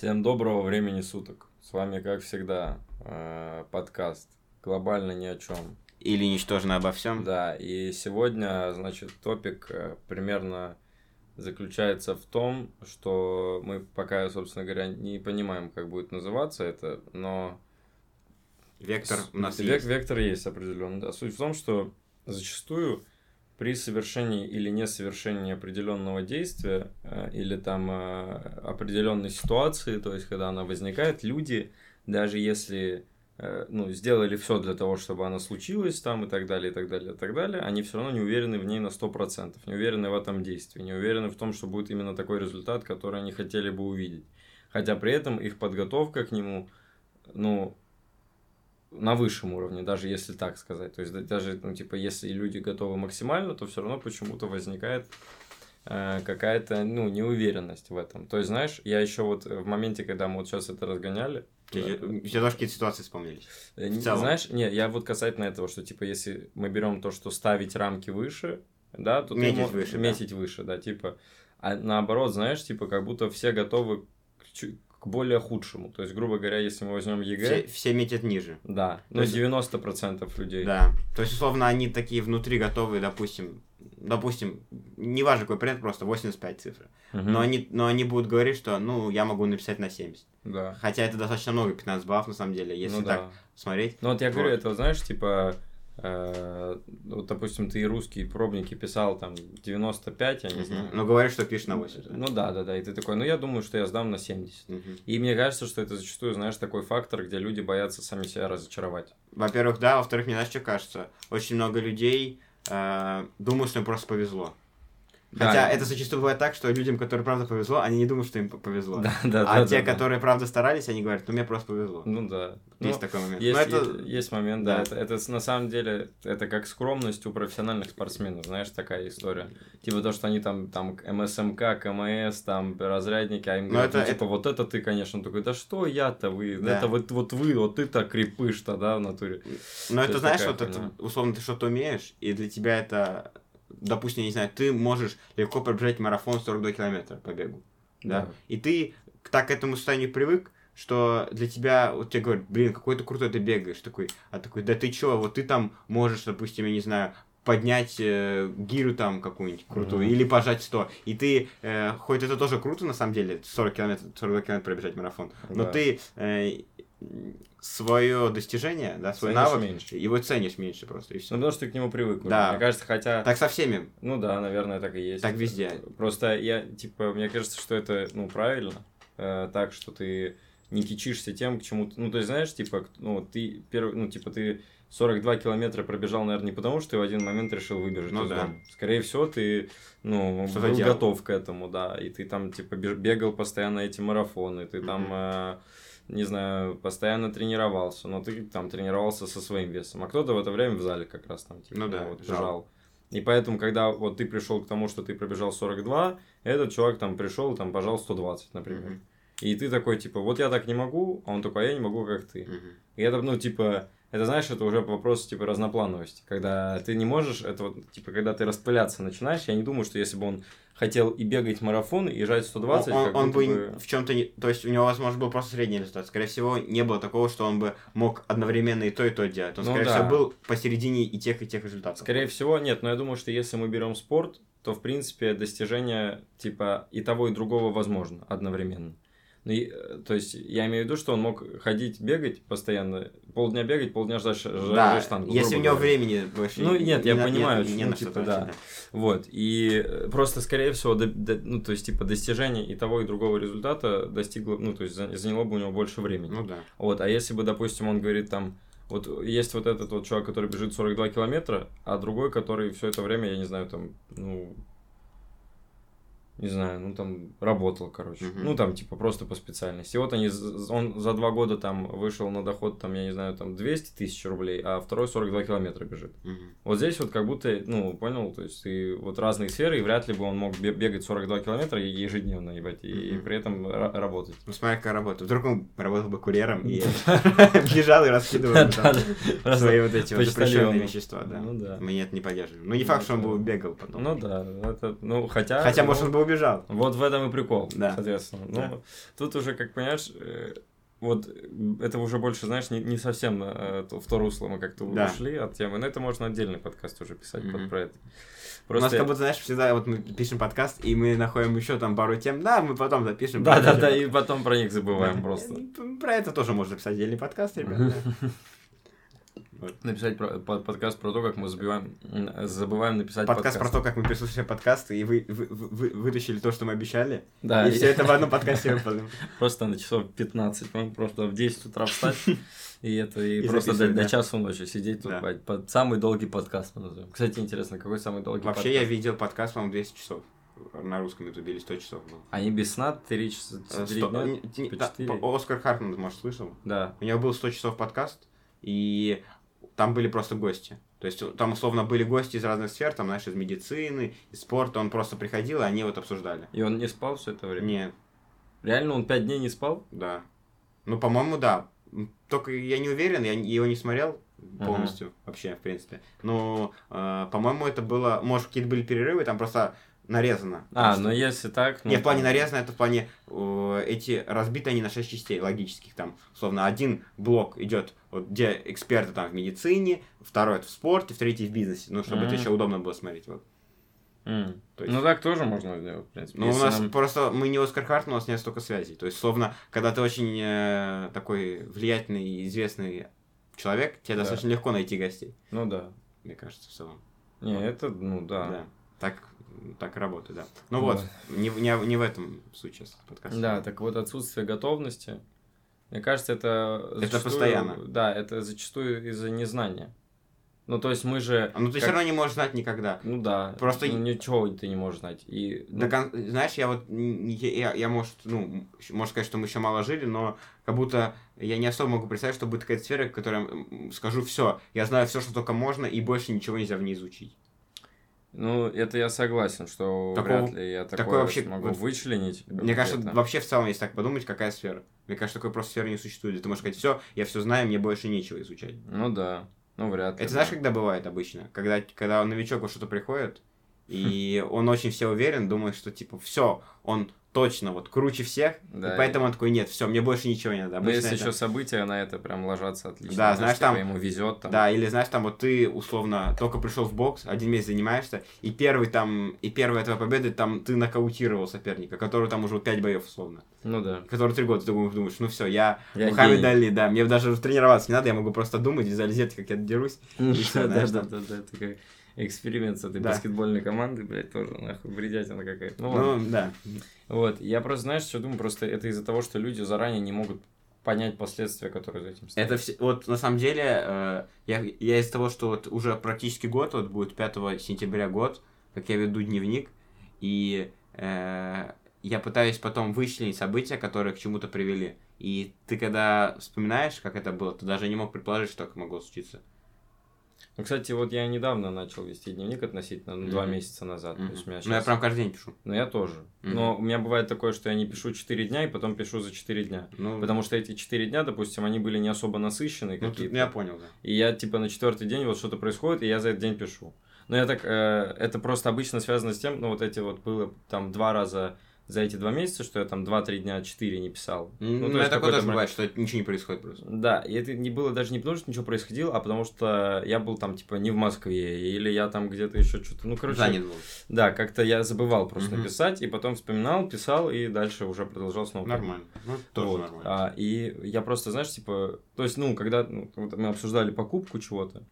Всем доброго времени суток. С вами, как всегда, э, подкаст «Глобально ни о чем». Или «Ничтожно обо всем». Да, и сегодня, значит, топик э, примерно заключается в том, что мы пока, собственно говоря, не понимаем, как будет называться это, но... Вектор у нас Век- есть. Вектор есть определенно. Да. Суть в том, что зачастую при совершении или несовершении определенного действия э, или там э, определенной ситуации, то есть когда она возникает, люди, даже если э, ну, сделали все для того, чтобы она случилась там и так далее, и так далее, и так далее, они все равно не уверены в ней на 100%, не уверены в этом действии, не уверены в том, что будет именно такой результат, который они хотели бы увидеть. Хотя при этом их подготовка к нему, ну, на высшем уровне, даже если так сказать. То есть да- даже, ну, типа, если люди готовы максимально, то все равно почему-то возникает э, какая-то, ну, неуверенность в этом. То есть, знаешь, я еще вот в моменте, когда мы вот сейчас это разгоняли, У тебя у тебя тоже какие-то ситуации вспомнились. э, не- знаешь, не, я вот касательно этого, что, типа, если мы берем то, что ставить рамки выше, да, то Метить ты мо- выше, да. метить выше, да, типа, а наоборот, знаешь, типа, как будто все готовы к, к более худшему. То есть, грубо говоря, если мы возьмем ЕГЭ, Все, все метят ниже. да, ну, есть- 90% людей. Да. То есть, условно, они такие внутри готовы, допустим, допустим, неважно какой предмет, просто 85 цифр. Мгм. Но они, но они будут говорить, что, ну, я могу написать на 70. Да. Хотя это достаточно много, 15 баллов, на самом деле, если ну, так да. смотреть. Ну вот я говорю, Вот. это, знаешь, типа, вот, допустим, ты и русские пробники писал там 95, я не знаю. Но говоришь, что пишешь на 80. да? Ну да, да, да, и ты такой, ну я думаю, что я сдам на 70. Мгм. И мне кажется, что это зачастую, знаешь, такой фактор, где люди боятся сами себя разочаровать. Во-первых, да, во-вторых, мне знаешь, что кажется? Очень много людей э, думают, что им просто повезло. Хотя Да. это зачастую бывает так, что людям, которым правда повезло, они не думают, что им повезло. Да, да, а да, те, да, да. которые правда старались, они говорят, ну мне просто повезло. Ну да. Есть Ну, такой момент. Есть, Но это... есть, есть момент, да. да. Это, это на самом деле, это как скромность у профессиональных спортсменов, знаешь, такая история. Типа то, что они там, там МСМК, КМС, там разрядники, а им Но говорят, это- ну, типа, вот это ты, конечно, Он такой, да что я-то вы, Да. это вот, вот вы, вот ты-то крепыш-то, да, в натуре. Но То это, есть знаешь, вот это, условно, ты что-то умеешь, и для тебя это, допустим, я не знаю, ты можешь легко пробежать марафон 42 километра по бегу. Да. Да. И ты так к этому состоянию привык, что для тебя, вот тебе говорят, блин, какой ты крутой ты бегаешь, такой, а такой, да ты чё, вот ты там можешь, допустим, я не знаю, поднять э, гирю там какую-нибудь крутую, Мгм. или пожать 100. И ты, э, хоть это тоже круто, на самом деле, 40 километров, 42 километра пробежать марафон, но Да. ты э, свое достижение, да, свой Ценишь навык, меньше. его ценишь меньше просто, и Ну, все. потому что ты к нему привык. уже. Да. Мне кажется, хотя... Так со всеми. Ну да, наверное, так и есть. Так везде. Просто я, типа, мне кажется, что это, ну, правильно. э, так, что ты не кичишься тем, к чему. Ну, то есть, знаешь, типа, ну, ты первый, ну, типа, ты 42 километра пробежал, наверное, не потому, что ты в один момент решил выбежать Ну из да. дома. Скорее всего, ты, ну, Что-то был делал. готов к этому, да. И ты там, типа, бегал постоянно эти марафоны, ты там... Мгм. э, не знаю, постоянно тренировался, но ты там тренировался со своим весом, а кто-то в это время в зале как раз там, типа, Ну да, вот, жал. жал. И поэтому, когда вот ты пришел к тому, что ты пробежал 42, этот чувак там пришел, там, пожал 120, например. Мгм. И ты такой, типа, вот я так не могу, а он такой, а я не могу, как ты. Мгм. И это, ну, типа, это, знаешь, это уже вопрос, типа, разноплановости. Когда ты не можешь, это вот, типа, когда ты распыляться начинаешь, я не думаю, что если бы он хотел и бегать марафон, и жать 120, он, он бы в чем-то не... То есть у него, возможно, был просто средний результат. Скорее всего, не было такого, что он бы мог одновременно и то, и то делать. Он, Ну скорее да. всего, был посередине и тех, и тех результатов. Скорее всего, нет, но я думаю, что если мы берем спорт, то, в принципе, достижение, типа, и того, и другого возможно одновременно. Ну, и, э, то есть, я имею в виду, что он мог ходить, бегать постоянно, полдня бегать, полдня ждать, ш- Да, ждать штангу. если у него говоря. времени больше... Ну, нет, я на- понимаю, не, не ну, типа, да. тратить, Вот, и э, просто, скорее всего, до- до- ну, то есть, типа, достижение и того, и другого результата достигло, ну, то есть, за- заняло бы у него больше времени. Ну да. Вот, а если бы, допустим, он говорит там, вот есть вот этот вот чувак, который бежит 42 километра, а другой, который все это время, я не знаю, там, ну, не знаю, ну там работал, короче. Мгм. Ну там типа просто по специальности. И вот они, он за два года там вышел на доход, там, я не знаю, там 200 тысяч рублей, а второй 42 километра бежит. Мгм. Вот здесь вот как будто, ну, понял, то есть и вот разные сферы, и вряд ли бы он мог бе- бегать 42 километра ежедневно, ебать, и, Мгм. при этом ра- работать. Ну, смотри, какая работа. Вдруг он работал бы курьером и бежал и раскидывал свои вот эти запрещенные вещества, да. Ну. Мы это не поддерживаем. Ну, не факт, что он бы Ну, бегал потом. Ну да, это, ну хотя... Хотя, может, ну, он бы убежал. Вот в этом и прикол, Да. соответственно. Ну, Да. тут уже, как понимаешь, э, вот это уже больше, знаешь, не, не совсем э, в то русло мы как-то Да. ушли от темы. Но это можно отдельный подкаст уже писать под Мгм. про это. У нас Просто... как будто, знаешь, всегда вот мы пишем подкаст, и мы находим еще там пару тем. Да, мы потом запишем. Да, да, да, и потом про них забываем просто. Про это тоже можно писать отдельный подкаст, ребят. Написать про- под- подкаст про то, как мы забиваем, забываем написать Подкаст про то, как мы переслушали подкасты и вы, вы- вы- вытащили то, что мы обещали. Да, и все это в одном подкасте выпадем. просто на часов 15, ну, просто в 10 утра встать, и это, и, И просто до, да. часу ночи сидеть тут, Да. бать, под самый долгий подкаст мы назовем. Кстати, интересно, какой самый долгий Вообще, я подкаст? видел подкаст, по-моему, 200 часов. На русском ютубе или 100 часов был. Они без сна 3 часа, Э, 4 сто- дня? не- да, четыре? по- Оскар Хартман, может, слышал? Да. У него был 100 часов подкаст, и там были просто гости. То есть там, условно, были гости из разных сфер, там, знаешь, из медицины, из спорта. Он просто приходил, и они вот обсуждали. И он не спал все это время? Нет, Реально он 5 дней не спал? да. Ну, по-моему, да. Только я не уверен, я его не смотрел полностью вообще, в принципе. Но, э, по-моему, это было... Может, какие-то были перерывы, там просто нарезано. А, Просто- ну если так... ну, Не, в плане нарезано, это в плане э, эти разбиты они на 6 частей логических. Там, условно, один блок идет, вот, где эксперты там в медицине, второй это в спорте, в третий в бизнесе. Ну, чтобы это Мгм. еще удобно было смотреть. Вот. М. То есть- Ну так тоже можно сделать, в принципе. Ну, у нас нам- просто, мы не Оскар Харт, у нас нет столько связей. То есть, словно, когда ты очень э, такой влиятельный и известный человек, тебе Да. достаточно легко найти гостей, Ну да. мне кажется, в целом. Не, это, ну да. Да. Так, так работает, да. Ну Вот. вот, не, не, не в этом суть сейчас подкаста. Да, так вот отсутствие готовности, мне кажется, это... Это зачастую- постоянно. Да, это зачастую из-за незнания. Ну, то есть мы же... Ну, ты как- все равно не можешь знать никогда. Ну да, Просто- ну, ничего ты не можешь знать. И, ну, кон- Знаешь, я вот, я, я, может, ну, можно сказать, что мы еще мало жили, но как будто я не особо могу представить, что будет какая-то сфера, в которой скажу все, я знаю все, что только можно, и больше ничего нельзя в ней изучить. Ну, это я согласен, что Такого- вряд ли я такое, такое вообще- смогу вот- вычленить. Мне кажется, вообще в целом, если так подумать, какая сфера. Мне кажется, такой просто сферы не существует. где Ты можешь сказать, все, я все знаю, мне больше нечего изучать. Ну да, ну вряд ли. Это да. знаешь, когда бывает обычно? Когда, когда новичок во что-то приходит, и он очень все уверен, думает, что типа все, он точно вот круче всех, Да, и поэтому он такой, нет, все, мне больше ничего не надо. Ну, Обычно если это- еще события на это прям ложатся отлично. Да, знаешь, там- ему везет там. Да, или знаешь, там вот ты условно только пришел в бокс, один месяц занимаешься, и первый там, и первая твоя победа, там ты нокаутировал соперника, который там уже 5 боев условно, Ну да. который 3 года, ты думаешь, ну все, я, Я Мухаммед гений. Али, да, мне даже тренироваться не надо, я могу просто думать, визуализировать, как я дерусь. всё, Да, да, да, да, как эксперимент с этой баскетбольной командой, блядь, тоже нахуй бредятина какая-то. Ну. Ну, да. Вот, я просто, знаешь, что думаю, просто это из-за того, что люди заранее не могут понять последствия, которые за этим стоят. Это все, вот на самом деле, э, я, я из того, что вот уже практически год, вот будет 5 сентября год, как я веду дневник, и э, я пытаюсь потом вычленить события, которые к чему-то привели. И ты когда вспоминаешь, как это было, ты даже не мог предположить, что так могло случиться. Ну, кстати, вот я недавно начал вести дневник относительно, ну, два Мгм. месяца назад. То есть у меня Ну, я прям каждый день пишу. Ну, я тоже. Мгм. Но у меня бывает такое, что я не пишу 4 дня, и потом пишу за 4 дня. Ну, Потому что эти 4 дня, допустим, они были не особо насыщенные ну, какие-то. я понял, да. И я, типа, на четвертый день вот что-то происходит, и я за этот день пишу. Но я так, э, это просто обычно связано с тем, ну, вот эти вот было там два раза за эти два месяца, что я там 2-3 дня, 4 не писал. Ну, то у есть меня такое тоже бывает, что ничего не происходит просто. Да, и это не было даже не потому, что ничего происходило, а потому что я был там, типа, не в Москве, или я там где-то еще что-то, ну, короче... Занят был. Да, как-то я забывал просто Мгм. написать, и потом вспоминал, писал, и дальше уже продолжал снова. Нормально. Ну, тоже Вот. нормально. А, и я просто, знаешь, типа, то есть, ну, когда ну, вот мы обсуждали покупку чего-то,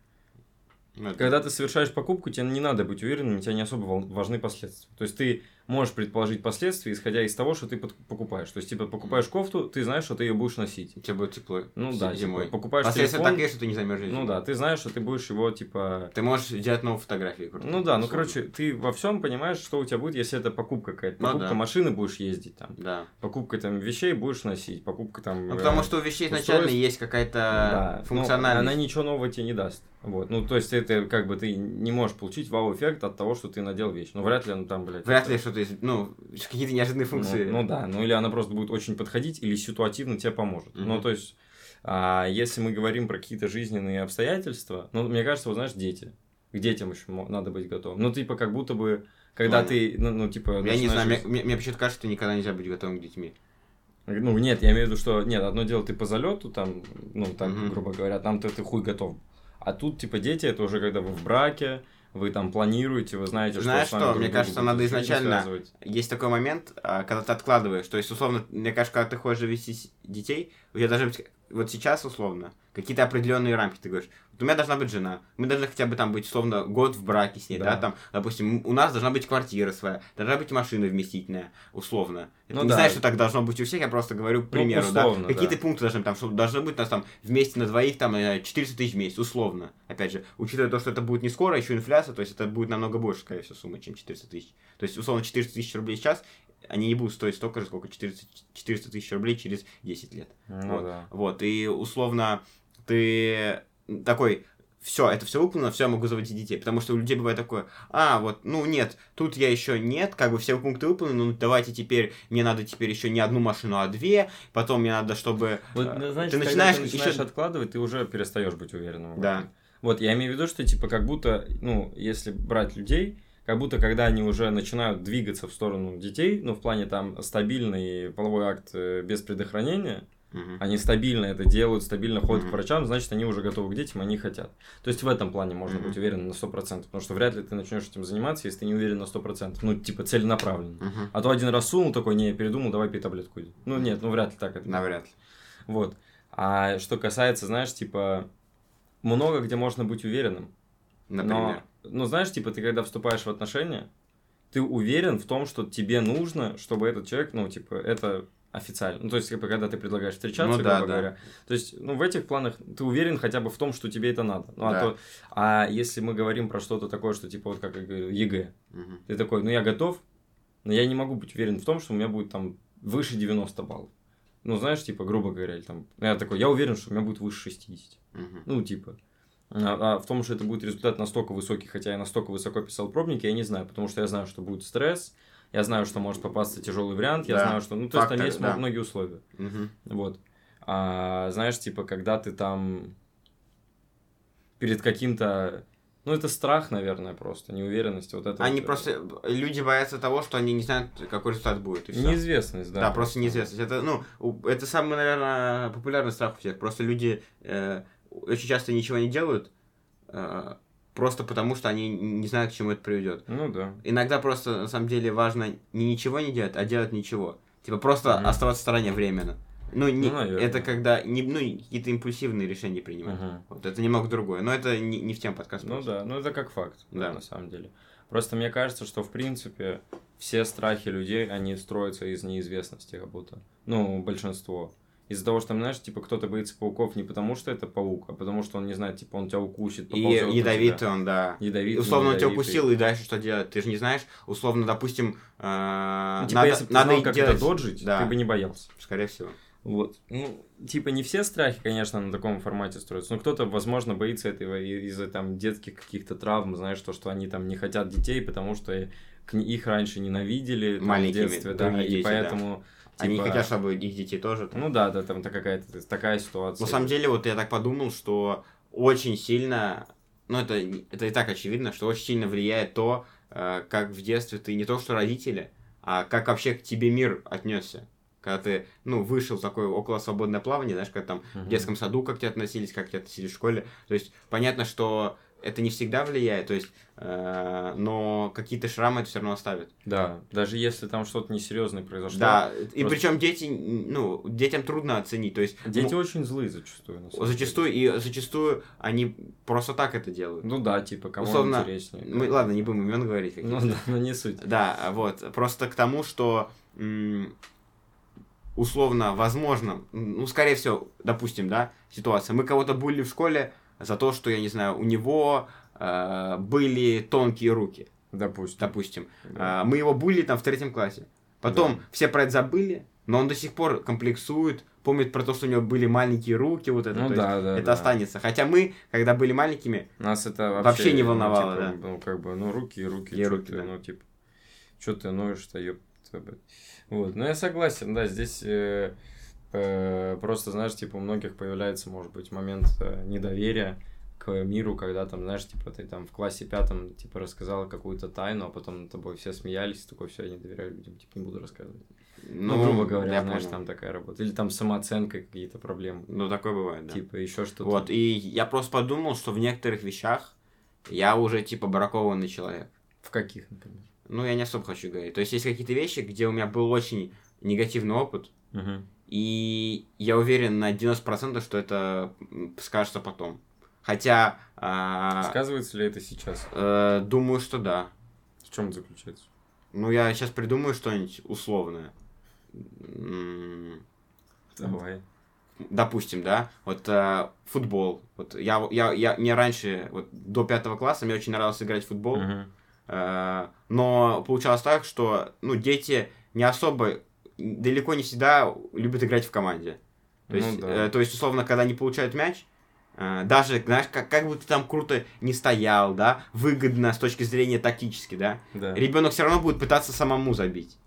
Ну, это- когда ты совершаешь покупку, тебе не надо быть уверенным, тебе не особо важны последствия. То есть ты можешь предположить последствия, исходя из того, что ты покупаешь. То есть, типа, покупаешь кофту, ты знаешь, что ты ее будешь носить. У тебя будет тепло. Ну да, зимой. типа, покупаешь Последствия телефон, такие, что ты не замерзнешь. ну да, ты знаешь, что ты будешь его, типа... Ты можешь сделать новую фотографию. крутую. Ну да, ну короче, ты во всем понимаешь, что у тебя будет, если это покупка какая-то. Ну Покупка да. машины будешь ездить там, Да. покупка там вещей будешь носить, покупка там... Ну, э, потому что у вещей изначально устройств. есть какая-то Да, ну, функциональность. она ничего нового тебе не даст. Вот. Ну, то есть, это как бы ты не можешь получить вау-эффект от того, что ты надел вещь. Ну, вряд ли она там, блядь. Вряд это- ли что-то, из- ну, какие-то неожиданные Ну, функции. Ну, да, ну или она просто будет очень подходить, или ситуативно тебе поможет. Мгм. Ну, то есть, а, если мы говорим про какие-то жизненные обстоятельства, ну, мне кажется, вот знаешь, дети. К детям еще надо быть готовым. Ну, типа, как будто бы, Когда Ну, ты, ну, ну, типа... Я не знаю, начинаешь- мне, мне- мне почему-то кажется, что никогда нельзя быть готовым к детьми. Ну, нет, я имею в виду, что, нет, одно дело ты по залету, там, ну, так, Мгм. грубо говоря, там ты, ты хуй готов. А тут, типа, дети, это уже когда вы в браке, вы там планируете, вы знаете, Знаешь что вами что, мне кажется, надо изначально-. Есть такой момент, а, когда ты откладываешь. То есть, условно, мне кажется, когда ты хочешь завести детей, у тебя быть, вот сейчас, условно, какие-то определенные рамки. Ты говоришь, у меня должна быть жена, мы должны хотя бы там быть, условно, год в браке с ней, да, Да. там, допустим, у нас должна быть квартира своя, должна быть машина вместительная, условно. Это Ну не да. знаю, что так должно быть у всех, я просто говорю, к примеру, условно, да. Какие-то да. пункты должны быть, там, что должно быть у нас там вместе на двоих там э, 400 тысяч в месяц, условно. Опять же, учитывая то, что это будет не скоро, еще инфляция, то есть это будет намного больше, скорее всего, сумма, чем 400 тысяч. То есть, условно, 400 тысяч рублей сейчас, они не будут стоить столько же, сколько 400, 400 тысяч рублей через 10 лет. Ну, вот. да. Вот, и условно ты такой, все, это все выполнено, все, я могу заводить детей. Потому что у людей бывает такое, а, вот, ну нет, тут я еще нет, как бы все пункты выполнены, ну давайте теперь, мне надо теперь еще не одну машину, а две, потом мне надо, чтобы... Вот, э, знаешь, ты начинаешь, ты начинаешь еще... откладывать, ты уже перестаешь быть уверенным. Да. этом. Вот, я имею в виду, что, типа, как будто, ну, если брать людей, как будто, когда они уже начинают двигаться в сторону детей, ну, в плане, там, стабильный половой акт э, без предохранения, Мгм. они стабильно это делают, стабильно ходят Мгм. к врачам, значит, они уже готовы к детям, они хотят. То есть, в этом плане можно Мгм. быть уверенным на 100%, потому что вряд ли ты начнешь этим заниматься, если ты не уверен на 100%, ну, типа, целенаправленно. Мгм. А то один раз сунул такой, не, передумал, давай пей таблетку. иди». Ну, нет, ну, вряд ли так это Навряд ли. вот. А что касается, знаешь, типа, много где можно быть уверенным. Например. Но, ну, знаешь, типа, ты когда вступаешь в отношения, ты уверен в том, что тебе нужно, чтобы этот человек, ну, типа, это официально. Ну, то есть, когда ты предлагаешь встречаться, Ну да, грубо да. говоря. То есть, ну, в этих планах ты уверен хотя бы в том, что тебе это надо. Ну, а, Да. то, а если мы говорим про что-то такое, что, типа, вот как я говорил, ЕГЭ, Мгм. ты такой, ну, я готов, но я не могу быть уверен в том, что у меня будет там выше 90 баллов. Ну, знаешь, типа, грубо говоря, или там, я такой, я уверен, что у меня будет выше 60. Мгм. Ну, типа. А, а в том, что это будет результат настолько высокий, хотя я настолько высоко писал пробники, я не знаю, потому что я знаю, что будет стресс, я знаю, что может попасться тяжелый вариант, я Да. знаю, что, ну, то есть там есть да. многие условия. Мгм. Вот. А, знаешь, типа, когда ты там перед каким-то... Ну, это страх, наверное, просто, неуверенность. Вот это Они вот, просто... Люди боятся того, что они не знают, какой результат будет. и всё. Неизвестность, да. Да, просто неизвестность. Это, ну, это самый, наверное, популярный страх у всех. Просто люди э, очень часто ничего не делают, э, просто потому что они не знают, к чему это приведет. Ну, да. Иногда просто, на самом деле, важно не ничего не делать, а делать ничего. Типа просто Мгм. оставаться в стороне временно. Ну, не, Ну, наверное. это когда не, ну, какие-то импульсивные решения принимать. Мгм. Вот, это немного другое. Но это не, не в тем подкасте. Ну да, ну это как факт, Да. на самом деле. Просто мне кажется, что в принципе все страхи людей, они строятся из неизвестности как будто. Ну, большинство. Из-за того, что, знаешь, типа, кто-то боится пауков не потому, что это паук, а потому что он не знает, типа, он тебя укусит, И ядовитый он, да. Ядовитый, условно он тебя ядовитый. укусил, и дальше что делать? Ты же не знаешь. Условно, допустим, э, Ну, типа, надо, если бы ты надо знал, как делать... это доджить, Да. ты бы не боялся. Скорее всего. Вот. Ну, типа, не все страхи, конечно, на таком формате строятся. Но кто-то, возможно, боится этого из-за там детских каких-то травм, знаешь, то, что они там не хотят детей, потому что их раньше ненавидели там, в детстве, да, и дети, да. Они типа, хотят, чтобы их детей тоже. там. Ну да, да, там та- какая-то такая ситуация. На самом деле, вот я так подумал, что очень сильно, ну это, это и так очевидно, что очень сильно влияет то, э, как в детстве ты не то что родители, а как вообще к тебе мир отнесся. Когда ты, ну, вышел в такое около свободное плавание, знаешь, как там в Мгм. детском саду как к тебе относились, как к тебе относились в школе. То есть, понятно, что это не всегда влияет, то есть, э, но какие-то шрамы это все равно оставит. Да, даже если там что-то несерьезное произошло. Да, и просто- причем дети, ну, детям трудно оценить, то есть, Дети ну, очень злые зачастую. на самом деле. зачастую, и зачастую они просто так это делают. Ну да, типа, кому Условно, интереснее. Мы, ладно, не будем имен говорить. Ну да, но не суть. Да, вот. Просто к тому, что условно, возможно, ну, скорее всего, допустим, да, ситуация. Мы кого-то булили в школе за то, что, я не знаю, у него э, были тонкие руки, Допустим. допустим. Да. А, мы его булили там в третьем классе. Потом Да. все про это забыли, но он до сих пор комплексует, помнит про то, что у него были маленькие руки, вот это. Ну то есть да, да, это да. останется. Хотя мы, когда были маленькими, Нас это вообще, Вообще не ну, волновало, типа, да. Ну, как бы, ну, руки руки, И руки, ты, да. ну, типа, что ты ноешь-то, мать. Вот, ну, я согласен, да, здесь э, э, просто, знаешь, типа, у многих появляется, может быть, момент э, недоверия к миру, когда там, знаешь, типа ты там в классе пятом, типа, рассказал какую-то тайну, а потом над тобой все смеялись, такой, все, я не доверяю людям, типа, не буду рассказывать. Ну, ну грубо говоря, я знаешь, понял. там такая работа. Или там самооценка, какие-то проблемы. Ну, такое бывает, да. Типа, еще что-то. Вот, и я просто подумал, что в некоторых вещах я уже, типа, бракованный человек. В каких, например? Ну, я не особо хочу говорить. То есть, есть какие-то вещи, где у меня был очень негативный опыт, угу. И я уверен на 90%, что это скажется потом. Хотя... Э, Сказывается ли это сейчас? Э, думаю, что да. В чем это заключается? Ну, я сейчас придумаю что-нибудь условное. Давай. Допустим, да, вот э, футбол. Вот я, я, я, мне раньше, вот до пятого класса, мне очень нравилось играть в футбол. Uh-huh. Э, но получалось так, что, ну, дети не особо, далеко не всегда любят играть в команде. То, ну, есть, да. э, то есть, условно, когда они получают мяч, э, даже, знаешь, как, как бы ты там круто не стоял, да, выгодно с точки зрения тактически, да, да. ребенок все равно будет пытаться самому забить.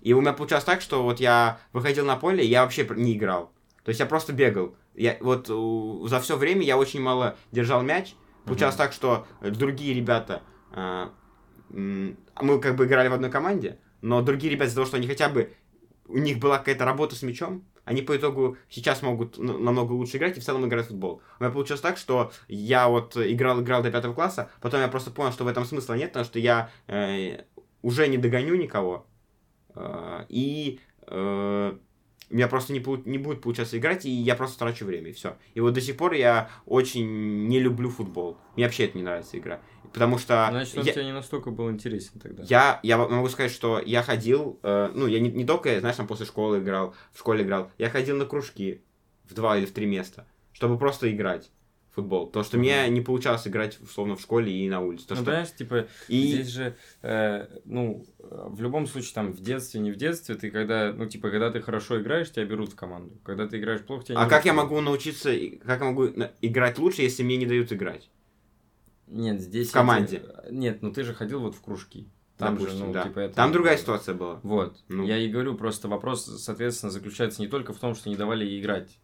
И у меня получалось так, что вот я выходил на поле, и я вообще не играл. То есть я просто бегал. Я, вот у, за все время я очень мало держал мяч. Получалось mm-hmm. так, что другие ребята, э, мы как бы играли в одной команде, но другие ребята из-за того, что они хотя бы, у них была какая-то работа с мячом, они по итогу сейчас могут намного лучше играть и в целом играть в футбол. У меня получилось так, что я вот играл, играл до пятого класса, потом я просто понял, что в этом смысла нет, потому что я э, уже не догоню никого, э, и э, у меня просто не, не будет получаться играть, и я просто трачу время, и все. И вот до сих пор я очень не люблю футбол. Мне вообще это не нравится игра. Потому что... Значит, он я, тебе не настолько был интересен тогда. Я, я могу сказать, что я ходил, э, ну, я не, не только, знаешь, там после школы играл, в школе играл, я ходил на кружки в два или в три места, чтобы просто играть футбол. То, что mm-hmm. мне не получалось играть, условно, в школе и на улице. То, ну, что... понимаешь, типа, и... здесь же, э, ну, в любом случае, там, в детстве, не в детстве, ты когда, ну, типа, когда ты хорошо играешь, тебя берут в команду. Когда ты играешь плохо, тебя не А как я могу научиться, как я могу играть лучше, если мне не дают играть? Нет, здесь... В команде. Это... Нет, ну ты же ходил вот в кружки. Там Допустим, же, ну, да. типа, это... Там другая ситуация была. Вот. Ну. Я и говорю, просто вопрос, соответственно, заключается не только в том, что не давали играть.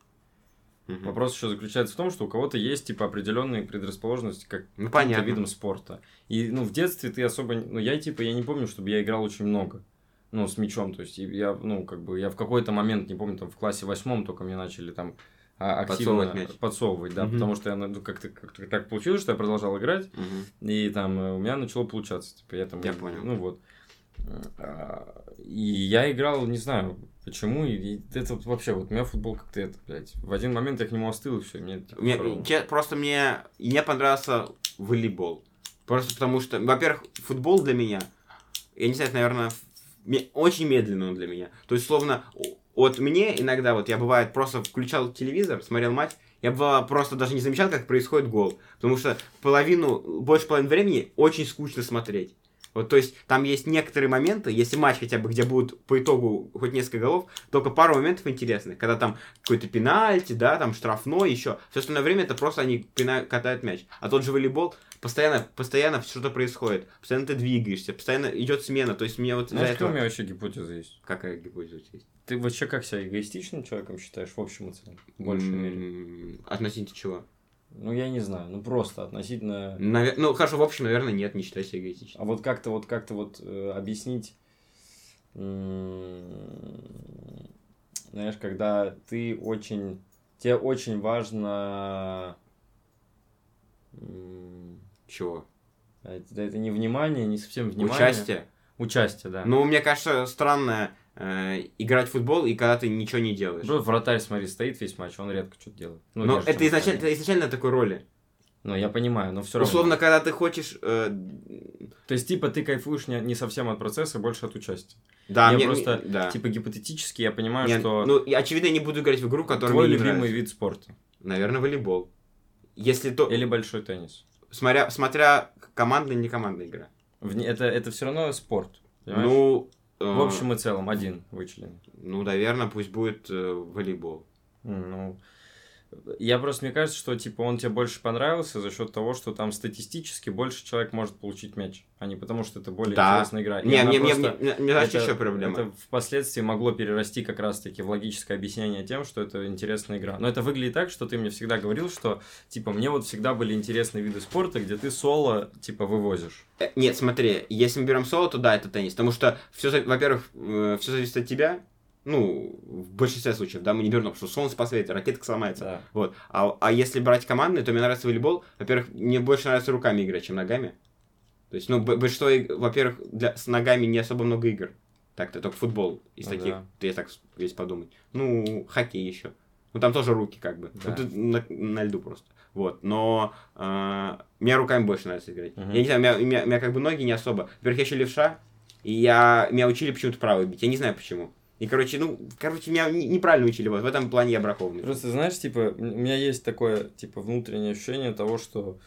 Угу. Вопрос еще заключается в том, что у кого-то есть типа определенные предрасположенности как ну, понятно. видом спорта. И ну в детстве ты особо, ну я типа я не помню, чтобы я играл очень много, ну с мячом, то есть я ну как бы я в какой-то момент не помню там в классе восьмом только мне начали там а, активно подсовывать, мяч. подсовывать да, угу. потому что я ну, как-то как так получилось, что я продолжал играть угу. и там э, у меня начало получаться, типа я там, я понял, ну вот. А, и я играл, не знаю, почему, и это вот вообще, вот у меня футбол как-то это, блядь, в один момент я к нему остыл, и все, мне... Типа, мне просто мне, мне понравился волейбол. Просто потому что, во-первых, футбол для меня, я не знаю, наверное, очень медленно он для меня. То есть, словно, вот мне иногда, вот я бывает просто включал телевизор, смотрел матч, я бы просто даже не замечал, как происходит гол. Потому что половину, больше половины времени очень скучно смотреть. Вот, то есть, там есть некоторые моменты, если матч хотя бы, где будут по итогу хоть несколько голов, только пару моментов интересных, когда там какой-то пенальти, да, там штрафной, еще. Все остальное время это просто они пина... катают мяч. А тот же волейбол, постоянно, постоянно что-то происходит, постоянно ты двигаешься, постоянно идет смена, то есть мне вот Знаешь, этого... у меня вообще гипотеза есть? Какая гипотеза есть? Ты вообще как себя эгоистичным человеком считаешь в общем и целом? В большей мере? Относительно чего? Ну, я не знаю, ну просто относительно... Навер... Ну, хорошо, в общем, наверное, нет, не считаю себя эгоистичным. А вот как-то вот, как-то вот э, объяснить, знаешь, когда ты очень... Тебе очень важно... Чего? Это, это не внимание, не совсем внимание. Участие? Участие, да. Ну, мне кажется, странное э, играть в футбол, и когда ты ничего не делаешь. Бро, вратарь, смотри, стоит весь матч, он редко что-то делает. Ну, но это изначально, это изначально такой роли. Ну, я понимаю, но все равно. Условно, когда ты хочешь... Э... То есть, типа, ты кайфуешь не, не совсем от процесса, а больше от участия. Да, я мне, просто, да. типа, гипотетически я понимаю, Нет, что... Ну, очевидно, я не буду играть в игру, которая Твой мне любимый нравится. вид спорта? Наверное, волейбол. Если то... Или большой теннис? Смотря, смотря командная, не командная игра. В... Это, это все равно спорт, понимаешь? Ну, в общем и целом, один вычленен. Ну, наверное, пусть будет э, волейбол. Ну, Я просто, мне кажется, что, типа, он тебе больше понравился за счет того, что там статистически больше человек может получить мяч, а не потому, что это более Да. интересная игра. Не, мне, просто- мне, мне знаешь, это- еще проблема? Это впоследствии могло перерасти как раз-таки в логическое объяснение тем, что это интересная игра. Но это выглядит так, что ты мне всегда говорил, что, типа, мне вот всегда были интересные виды спорта, где ты соло, типа, вывозишь. Э, Нет, смотри, если мы берем соло, то да, это теннис. Потому что все, во-первых, все зависит от тебя. Ну, в большинстве случаев, да, мы не потому что солнце посветит, ракетка сломается. Да. Вот. А, а если брать командный, то мне нравится волейбол. Во-первых, мне больше нравится руками играть, чем ногами. То есть, ну, большинство, во-первых, для, с ногами не особо много игр. Так-то только футбол из Ну таких, да. если так если подумать. Ну, хоккей еще. Ну, там тоже руки, как бы. Да. Ну, на, на льду просто. Вот. Но э, мне руками больше нравится играть. Мгм. Я не знаю, у меня, у меня- у меня как бы ноги не особо. Во-первых, я еще левша, и я, меня учили почему-то правой бить. Я не знаю почему. И, короче, ну, короче, меня не- неправильно учили. Вот в этом плане я бракованный. Просто, знаешь, типа, у меня есть такое, типа, внутреннее ощущение того, что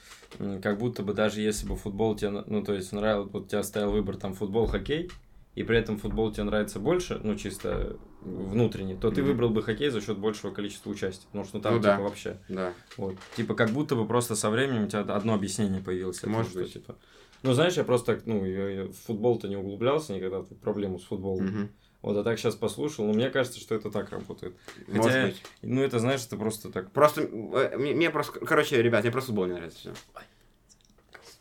как будто бы даже если бы футбол тебе, ну, то есть, нравился, вот тебя стоял выбор, там, футбол, хоккей, и при этом футбол тебе нравится больше, ну, чисто внутренний, то ты Мгм. выбрал бы хоккей за счет большего количества участий, потому что ну, там, Ну типа, да. вообще, Да. вот, типа, как будто бы просто со временем у тебя одно объяснение появилось. этому, Может что, быть. типа, ну, знаешь, я просто ну, я, я в футбол-то не углублялся никогда, проблему с футболом. Мгм. Вот, а так сейчас послушал, но мне кажется, что это так работает. Может Хотя- быть. Ну, это, знаешь, это просто так Просто, э, мне, мне просто, короче, ребят, мне просто футбол не нравится. Все.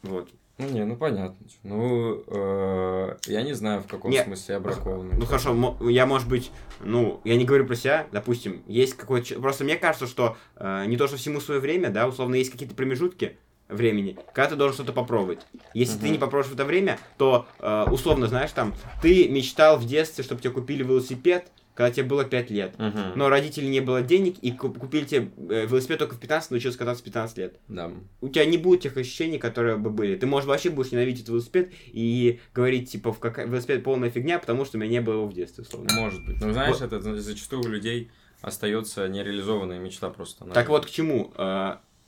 Вот. Ну, не, ну понятно. Ну, э, я не знаю, в каком Не, смысле я бракованный. Ну хорошо, я может быть, ну, я не говорю про себя, допустим, есть какой-то... Просто мне кажется, что э, не то, что всему свое время, да, условно, есть какие-то промежутки времени, когда ты должен что-то попробовать. Если ты Мгм. не попробуешь в это время, то, э, условно, знаешь, там, ты мечтал в детстве, чтобы тебе купили велосипед, когда тебе было 5 лет. Мгм. Но родителей не было денег, и куп- купили тебе э, велосипед только в 15, научился кататься в 15 лет. Да. у тебя не будет тех ощущений, которые бы были. Ты, можешь вообще будешь ненавидеть этот велосипед и говорить, типа, в какая... велосипед полная фигня, потому что у меня не было его в детстве, условно. Может быть. Ну, знаешь, Вот. это за- зачастую у людей остается нереализованная мечта просто. Так вот, к чему?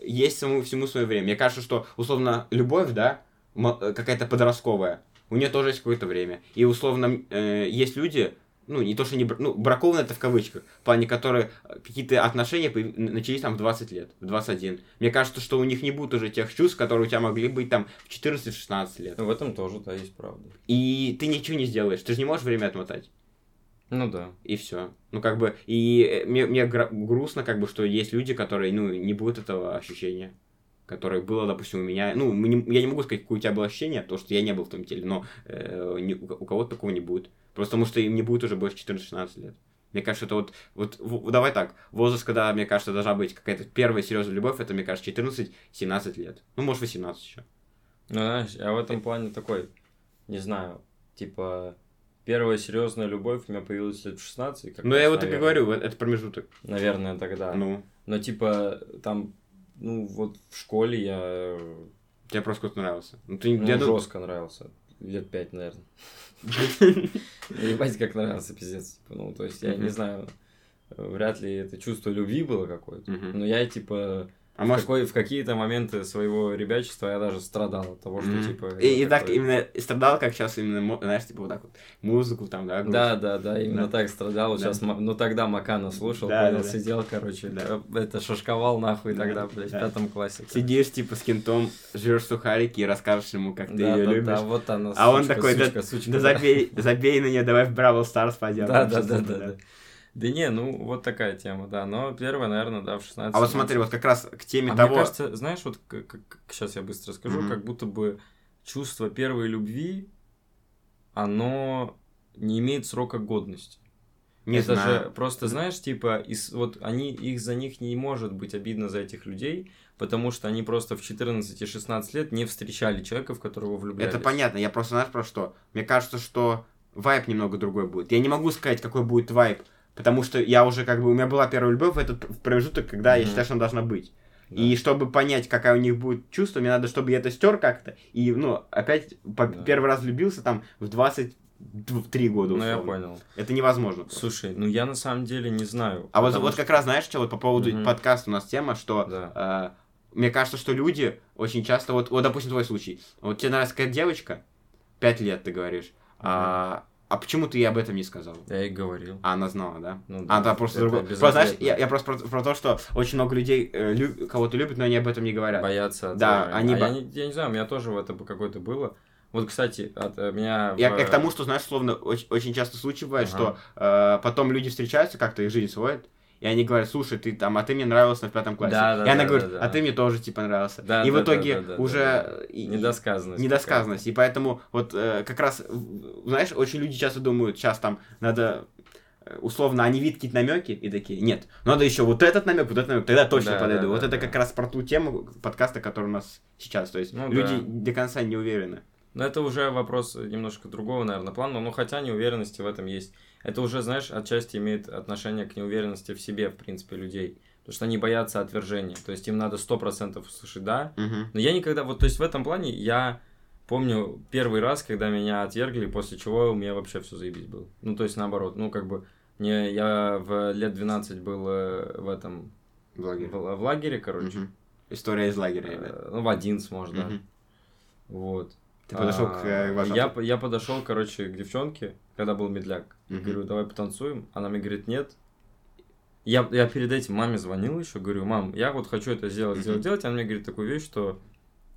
Есть самому всему свое время. Мне кажется, что, условно, любовь, да, э, какая-то подростковая, у нее тоже есть какое-то время. И, условно, э, есть люди, ну, не то, что не... Ну, бракованные это в кавычках, в плане, которые э, какие-то отношения начались там в 20 лет, в 21. Мне кажется, что у них не будет уже тех чувств, которые у тебя могли быть там в 14-16 лет. Ну, в этом тоже, да, есть правда. И ты ничего не сделаешь. Ты же не можешь время отмотать. Ну да. И все. Ну, как бы, и э, мне, мне грустно, как бы, что есть люди, которые, ну, не будут этого ощущения, которое было, допустим, у меня. Ну, мы не- я не могу сказать, какое у тебя было ощущение, потому что я не был в том теле, но э, ко- у кого-то такого не будет. Просто потому что им не будет уже больше 14-16 лет. Мне кажется, это вот, вот, в- давай так, возраст, когда, мне кажется, должна быть какая-то первая серьезная любовь, это, мне кажется, 14-17 лет. Ну, может, 18 еще. Ну, знаешь, я в этом плане такой, не знаю, типа, первая серьезная любовь у меня появилась лет в 16. как Ну, раз, я вот так и наверное. говорю, это промежуток. Наверное, тогда. Ну, Но, типа, там, ну, вот в школе я тебе просто кто-то нравился. Ну, ты, ну, я дум- жестко нравился. Лет пять, наверное. Ебать, как нравился, пиздец. Типа, ну, то есть, я не знаю, вряд ли это чувство любви было какое-то. Но я, типа, А в, может, какой- в какие-то моменты своего ребячества я даже страдал от того, что, Мгм. типа... И, и так именно страдал, как сейчас именно, знаешь, типа вот так вот, музыку там, да? грусть. Да, да, да, именно Да. так страдал. Да. Сейчас, ну тогда Макана слушал, Да, понял, да, да. сидел, короче, Да. э, это шашковал нахуй Да, тогда, блядь, да. в пятом классе. Сидишь, типа, с кентом, жрешь сухарики и расскажешь ему, как ты Да, ее да, любишь. да, вот она, А он сучка, такой, да- сучка, сучка, Да забей, забей на нее, давай в Бравл Старс пойдем. Да, там да, да, что-то, да, да. Да не, ну вот такая тема, да. Но первая, наверное, да, в 16 А вот смотри, вот как раз к теме А того... мне кажется, знаешь, вот сейчас я быстро скажу, Мгм. как будто бы чувство первой любви, оно не имеет срока годности. не это знаю. же просто, знаешь, типа, из, вот они, их за них не может быть обидно за этих людей, потому что они просто в 14 и 16 лет не встречали человека, в которого влюблялись. Это понятно, я просто, знаешь, про что? Мне кажется, что вайп немного другой будет. Я не могу сказать, какой будет вайп, потому что я уже как бы, у меня была первая любовь в этот промежуток, когда я Мгм. считаю, что она должна быть. Да. И чтобы понять, какая у них будет чувство, мне надо, чтобы я это стер как-то. И, ну, опять по- Да. первый раз влюбился там в 23 года. Ну, я условно. понял. Это невозможно. просто. Слушай, ну я на самом деле не знаю. А вот, потому вот что- как раз, знаешь, что вот по поводу Мгм. подкаста у нас тема, что Да. э, мне кажется, что люди очень часто, вот, вот допустим, твой случай, вот тебе нравится какая-то девочка, 5 лет, ты говоришь, а, А почему ты ей об этом не сказал? Я ей говорил. А она знала, да? Ну, да. да, просто другой. Просто, знаешь, я, я просто про, про то, что очень много людей э, лю- кого-то любят, но они об этом не говорят. Боятся Да, они А бо- я, не, я не знаю, у меня тоже в это какое-то было. Вот, кстати, от э, меня... Я, в- я к тому, что, знаешь, словно очень, очень часто случай бывает, Ага. что э, потом люди встречаются, как-то их жизнь сводит, и они говорят, слушай, ты там, а ты мне нравился в пятом классе. Да, да, и она да, говорит, да, а да. ты мне тоже, типа, нравился. Да, и да, в итоге да, да, да, уже... да, и- Недосказанность. недосказанность. И поэтому вот э, как раз, знаешь, очень люди часто думают, сейчас там надо э, условно, они видят какие-то намеки и такие, нет, надо еще вот этот намек, вот этот намек, тогда точно Да, подойду. да, вот да, это да. как раз про ту тему подкаста, который у нас сейчас. То есть Ну люди да. до конца не уверены. Но это уже вопрос немножко другого, наверное, плана. Но хотя неуверенности в этом есть. Это уже, знаешь, отчасти имеет отношение к неуверенности в себе, в принципе, людей. Потому что они боятся отвержения. То есть им надо 100% услышать «да». Мгм. Но я никогда... Вот, то есть в этом плане я помню первый раз, когда меня отвергли, после чего у меня вообще все заебись было. Ну, то есть наоборот. Ну, как бы... Мне, я в лет 12 был э, в этом... Блогер. В, в лагере, короче. Мгм. История из лагеря, ребят. Э, Ну, в 11, может, да. Мгм. Вот. Ты подошел к э, А, вожатому? Я, по- я подошел, короче, к девчонке, когда был медляк. Говорю, давай потанцуем. Она мне говорит, нет. Я, я перед этим маме звонил еще, говорю, мам, я вот хочу это сделать, сделать, делать. Она мне говорит такую вещь, что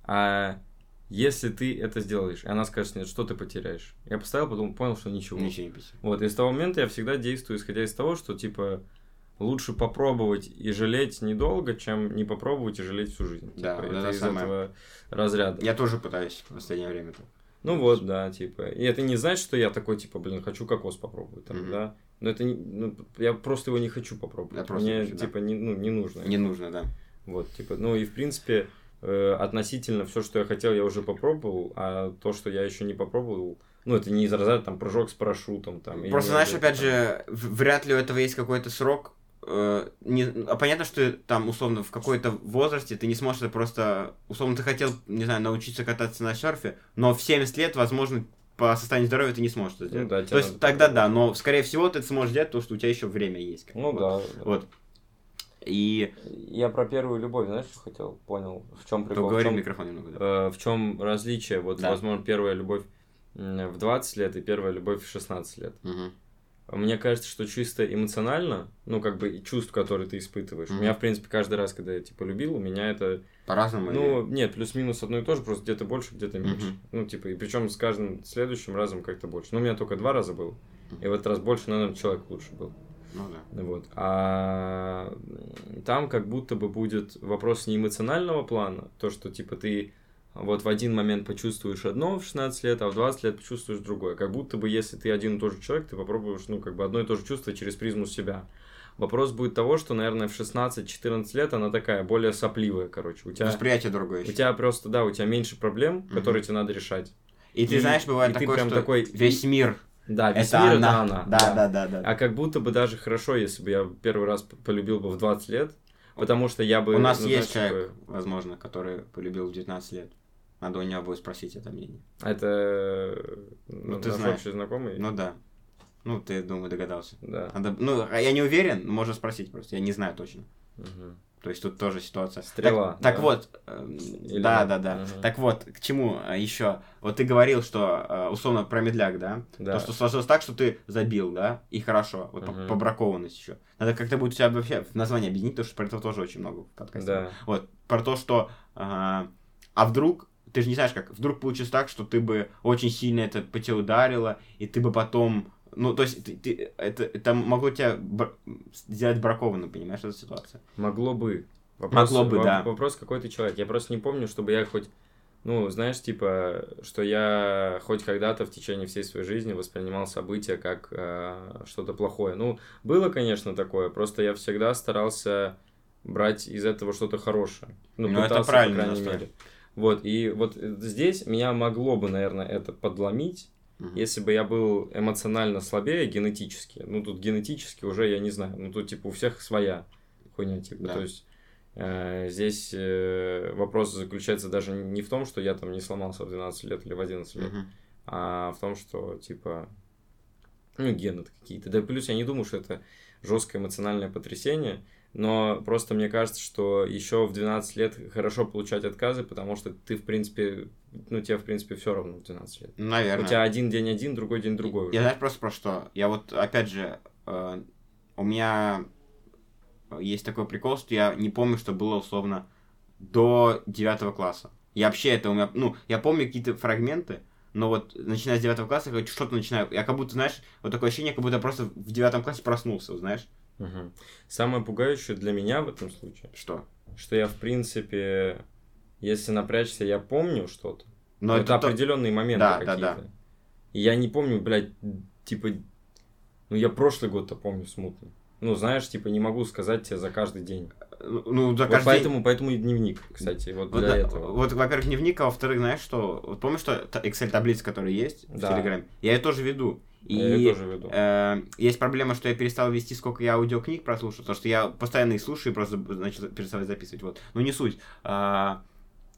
а, если ты это сделаешь, и она скажет, нет, что ты потеряешь? Я поставил, потом понял, что ничего. Ничего не писал. Вот, и с того момента я всегда действую, исходя из того, что, типа, лучше попробовать и жалеть недолго, чем не попробовать и жалеть всю жизнь. Да, Типа, вот это из самое. этого разряда. Я тоже пытаюсь в последнее время. Ну вот, да, типа. И это не значит, что я такой, типа, блин, хочу кокос попробовать, там, Мгм. да. Но это не, ну, я просто его не хочу попробовать. Я просто Мне, не хочу, да. типа, не, ну, не нужно. Не нужно, да. Вот, типа, ну и в принципе, э, относительно все, что я хотел, я уже попробовал, а то, что я еще не попробовал, ну, это не из разряда там прыжок с парашютом, там. Просто, знаешь, опять там. же, вряд ли у этого есть какой-то срок. Э, не, а понятно, что там, условно, в какой-то возрасте ты не сможешь это просто... Условно, ты хотел, не знаю, научиться кататься на серфе, но в 70 лет, возможно, по состоянию здоровья ты не сможешь это сделать. Ну да, То есть тогда да, но, скорее всего, ты сможешь делать, потому что у тебя еще время есть. Ну вот. да. Вот. И... Я про первую любовь, знаешь, что хотел? Понял. В чем прикол? В Поговори в чём- микрофон немного. да. э, в чем различие? Вот, Да. возможно, первая любовь в 20 лет и первая любовь в 16 лет. Мгм. Мне кажется, что чисто эмоционально, ну, как бы, чувств, которые ты испытываешь. Мгм. У меня, в принципе, каждый раз, когда я, типа, любил, у меня это, По-разному. ну, нет, плюс-минус одно и то же, просто где-то больше, где-то меньше. Мгм. Ну, типа, и причем с каждым следующим разом как-то больше. Ну, у меня только два раза было, и в этот раз больше, наверное, человек лучше был. или- Ну да. Вот. А там как будто бы будет вопрос не эмоционального плана, то, что типа ты вот в один момент почувствуешь одно в 16 лет, а в 20 лет почувствуешь другое. Как будто бы если ты один и тот же человек, ты попробуешь, ну, как бы одно и то же чувство через призму себя. Вопрос будет того, что, наверное, в 16-14 лет она такая, более сопливая, короче. У тебя, Восприятие другое у тебя просто, да, у тебя меньше проблем, Мгм. которые тебе надо решать. И ты и- знаешь, бывает и ты такое, прям что такой- весь мир Да, весь это мир она. это она. Да, да, да, да. А как будто бы даже хорошо, если бы я первый раз полюбил бы в 20 лет, потому что я бы... У нас ну, есть знаешь, человек, возможно, который полюбил в 19 лет. Надо у него будет спросить это мнение. Это Ну, ну, ты знаешь. общий знакомый? Ну да. Ну, ты, думаю, догадался. Да. Надо... Ну, а я не уверен, можно спросить просто, я не знаю точно. Мгм. То есть тут тоже ситуация. Стрела, Так, так да? вот, эм, Или да, да, да. Мгм. Так вот, к чему еще? Вот ты говорил, что э, условно про медляк, да? Да. То, что сложилось так, что ты забил, да? И хорошо. Вот по- Мгм. побракованность еще. Надо как-то будет у тебя вообще в название объединить, потому что про это тоже очень много в подкасте. Да. Вот, про то, что... а, а вдруг, ты же не знаешь как, вдруг получится так, что ты бы очень сильно это по тебе ударило, и ты бы потом... Ну, то есть, ты, ты- это, это могло тебя бр- сделать бракованным, понимаешь, эта ситуация? Могло бы. Могло бы, во- да. Вопрос, какой ты человек. Я просто не помню, чтобы я хоть... Ну, знаешь, типа, что я хоть когда-то в течение всей своей жизни воспринимал события как э, что-то плохое. Ну, было, конечно, такое, просто я всегда старался брать из этого что-то хорошее. Ну, Ну, это пытался, правильный по крайней мере. Вот, и вот э, здесь меня могло бы, наверное, это подломить, Мгм. если бы я был эмоционально слабее генетически. Ну, тут генетически уже я не знаю. Ну, тут, типа, у всех своя хуйня, типа. Да. То есть, э, здесь э, вопрос заключается даже не в том, что я там не сломался в 12 лет или в 11 лет, Мгм. а в том, что, типа, ну, гены какие-то. Да плюс я не думаю, что это жесткое эмоциональное потрясение. Но просто мне кажется, что еще в 12 лет хорошо получать отказы, потому что ты, в принципе, ну, тебе, в принципе, все равно в 12 лет. Наверное. У тебя один день один, другой день другой. Я знаешь просто про что? Я вот, опять же, э, у меня есть такой прикол, что я не помню, что было условно до 9 класса. Я вообще это у меня, ну, я помню какие-то фрагменты, но вот начиная с 9 класса, я что-то начинаю, я как будто, знаешь, вот такое ощущение, как будто я просто в 9 классе проснулся, знаешь. Угу. Самое пугающее для меня в этом случае, Что? что я, в принципе, если напрячься, я помню что-то. Но это, это то- определенные моменты Да, да, какие-то. да. И я не помню, блядь, типа, ну я прошлый год-то помню смутно. Ну, знаешь, типа, не могу сказать тебе за каждый день. Ну, за Вот каждый день- поэтому, поэтому и дневник, кстати, вот Вот, для да, этого. вот, во-первых, дневник, а во-вторых, знаешь, что... Вот помнишь, что та- Excel-таблица, которая есть в Да. Телеграме? Я ее тоже веду. И Я веду. э, есть проблема, что я перестал вести, сколько я аудиокниг прослушал, потому что я постоянно их слушаю и просто начал переставать записывать. Вот. Ну, не суть. А,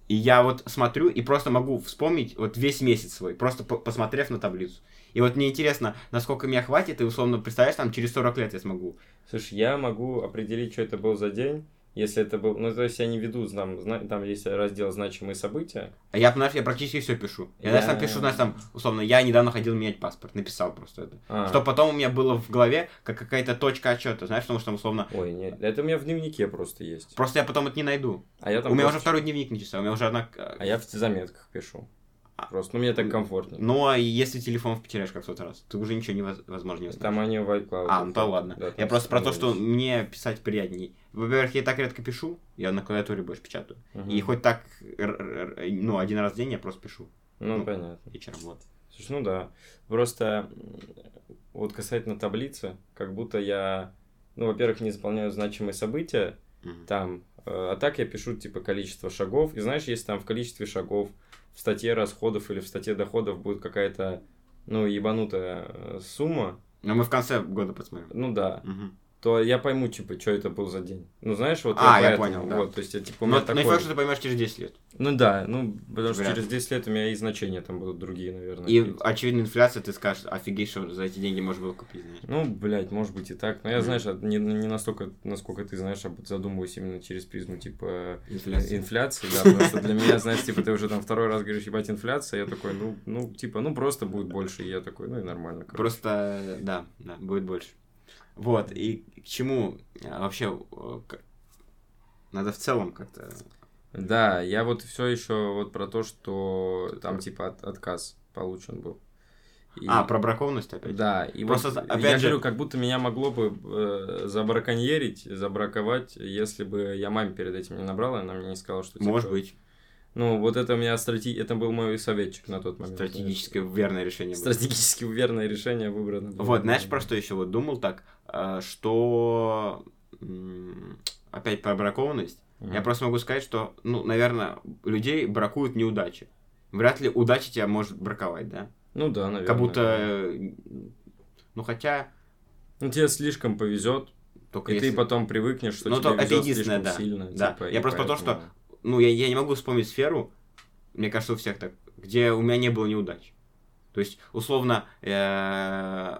и я вот смотрю и просто могу вспомнить вот весь месяц свой, просто по- посмотрев на таблицу. И вот мне интересно, насколько меня хватит, и условно, представляешь, там через 40 лет я смогу. Слушай, я могу определить, что это был за день, если это был... Ну, то есть я не веду, там, зна- там есть раздел «Значимые события». А я, знаешь, я практически все пишу. Я, знаешь, там пишу, знаешь, там, условно, я недавно ходил менять паспорт, написал просто это. А. Что потом у меня было в голове, как какая-то точка отчета, знаешь, потому что там, условно, Ой, нет, это у меня в дневнике просто есть. просто я потом это не найду. А я там у меня просто- уже второй дневник начался, у меня уже одна... А я в заметках пишу. Просто, ну, мне так комфортнее. Ну, а если телефон потеряешь как в тот раз, ты уже ничего невозможно не Там они в iCloud. А, ну то ладно. Да, я просто про то, что мне писать приятней. Во-первых, я так редко пишу, я на клавиатуре больше печатаю. Мгм. И хоть так, ну, один раз в день я просто пишу Ну, ну, понятно. вечером, вот. Слушай, ну да. Просто вот касательно таблицы, как будто я, ну, во-первых, не заполняю значимые события Мгм. там, э, а так я пишу, типа, количество шагов. И знаешь, если там в количестве шагов в статье расходов или в статье доходов будет какая-то, ну, ебанутая э, сумма, Но мы в конце года посмотрим. ну да, Мгм. То я пойму, типа, что это был за день. Ну, знаешь, вот А, я поэтому, понял, да. Вот, то есть, я, типа, у Но, меня но не такой- факт, что ты поймешь через 10 лет. Ну да, ну, потому что Вряд через 10 лет у меня и значения там будут другие, наверное. И, какие-то. очевидно, инфляция, ты скажешь, офигеть, что за эти деньги можно было купить, знаешь. Ну, блядь, может быть и так. Но я, Мгм. знаешь, не, не настолько, насколько ты знаешь, об- задумываюсь именно через призму, типа, Инфляция. инфляции, да, потому что для меня, знаешь, типа, ты уже там второй раз говоришь, ебать, инфляция, я такой, ну, ну, типа, ну, просто будет больше, и я такой, ну, и нормально. Просто, да, да, будет больше. Вот, и к чему а, вообще э, надо в целом как-то... Да, я вот все еще вот про то, что там, типа, от- отказ получен был. И- А, про бракованность опять? Да, и Просто, вот опять я же- говорю, как будто меня могло бы э, забраконьерить, забраковать, если бы я маме перед этим не набрала, она мне не сказала, что... типа, Может быть, Ну, вот это у меня стратег... это был мой советчик на тот момент. стратегически верное решение. было. Стратегически верное решение выбрано. было. Вот, знаешь, про что еще вот думал так, а, что опять про бракованность. Мгм. Я просто могу сказать, что, ну, наверное, людей бракуют неудачи. Вряд ли удача тебя может браковать, да? Ну да, наверное. Как будто, ну, хотя, Ну, тебе слишком повезет, только и если... ты потом привыкнешь, что Ну, тебе то это единственное, да. сильно. Да. типа, Я просто про то, что поэтому- ну, я, я не могу вспомнить сферу, мне кажется, у всех так, где у меня не было неудач. То есть, условно, э,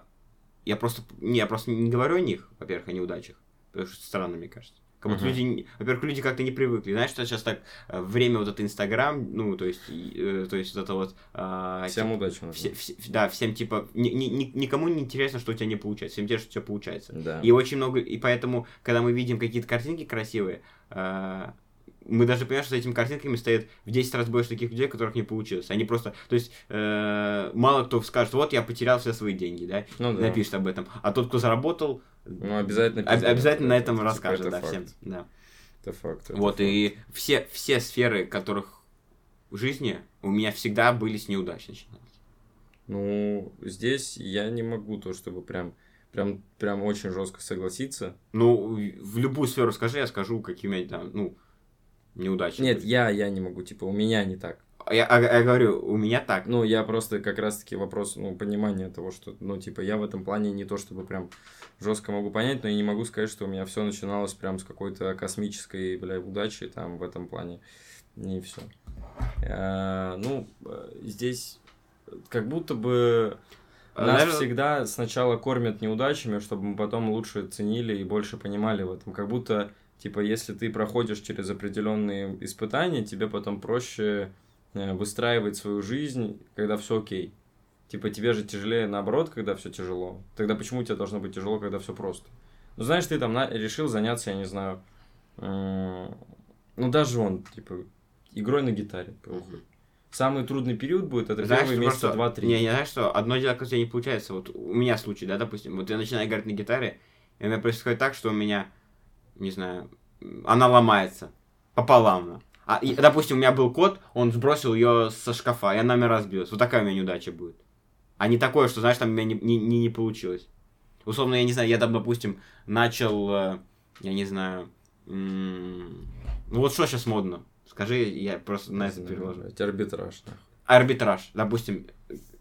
я просто, не, я просто не говорю о них, во-первых, о неудачах, потому что странно, мне кажется. Как будто Мгм. люди, во-первых, люди как-то не привыкли. Знаешь, что сейчас так э, время вот это Инстаграм, ну, то есть, э, то есть вот это вот... а, Всем типа, удачи все- все- да, всем типа, ни- ни- ни- никому не интересно, что у тебя не получается, всем интересно, что у тебя получается. Да. И очень много, и поэтому, когда мы видим какие-то картинки красивые, э, мы даже понимаем, что за этими картинками стоит в 10 раз больше таких людей, которых не получилось. Они просто, то есть, э, мало кто скажет, вот я потерял все свои деньги, да, Ну да. напишет об этом. А тот, кто заработал, Ну, обязательно об- обязательно на это, этом типа, расскажет, это да, факт. всем. Да. Это факт. это Вот, факт. и все, все сферы, которых в жизни у меня всегда были с неудач начинались. Ну, здесь я не могу то, чтобы прям, прям, прям очень жестко согласиться. Ну, в любую сферу скажи, я скажу, какие у меня там, ну, неудачи. Нет, я, я не могу, типа, у меня не так. Я, а- я говорю, у меня так. Ну, я просто как раз-таки вопрос, ну, понимания того, что, ну, типа, я в этом плане не то, чтобы прям жестко могу понять, но я не могу сказать, что у меня все начиналось прям с какой-то космической, бля, удачи там в этом плане. Не все. ну, э, здесь как будто бы Нас Наверно- всегда сначала кормят неудачами, чтобы мы потом лучше ценили и больше понимали в этом. Как будто, типа, если ты проходишь через определенные испытания, тебе потом проще э, выстраивать свою жизнь, когда все окей. Типа, тебе же тяжелее наоборот, когда все тяжело. Тогда почему тебе должно быть тяжело, когда все просто? Ну, знаешь, ты там на- решил заняться, я не знаю, ну, даже он, типа, игрой на гитаре. Самый трудный период будет, это Знаешь, первые месяца два-три. Не, не знаешь что, одно дело, когда у тебя не получается, вот у меня случай, да, допустим, вот я начинаю играть на гитаре, и у меня происходит так, что у меня, не знаю, она ломается пополам. А, и, допустим, у меня был кот, он сбросил ее со шкафа, и она мне разбилась. Вот такая у меня неудача будет. А не такое, что, знаешь, там у меня не, не, не, получилось. Условно, я не знаю, я там, допустим, начал, э, я не знаю, м, ну вот что сейчас модно? Скажи, я просто на это переложу. Арбитраж. нахуй. арбитраж, допустим,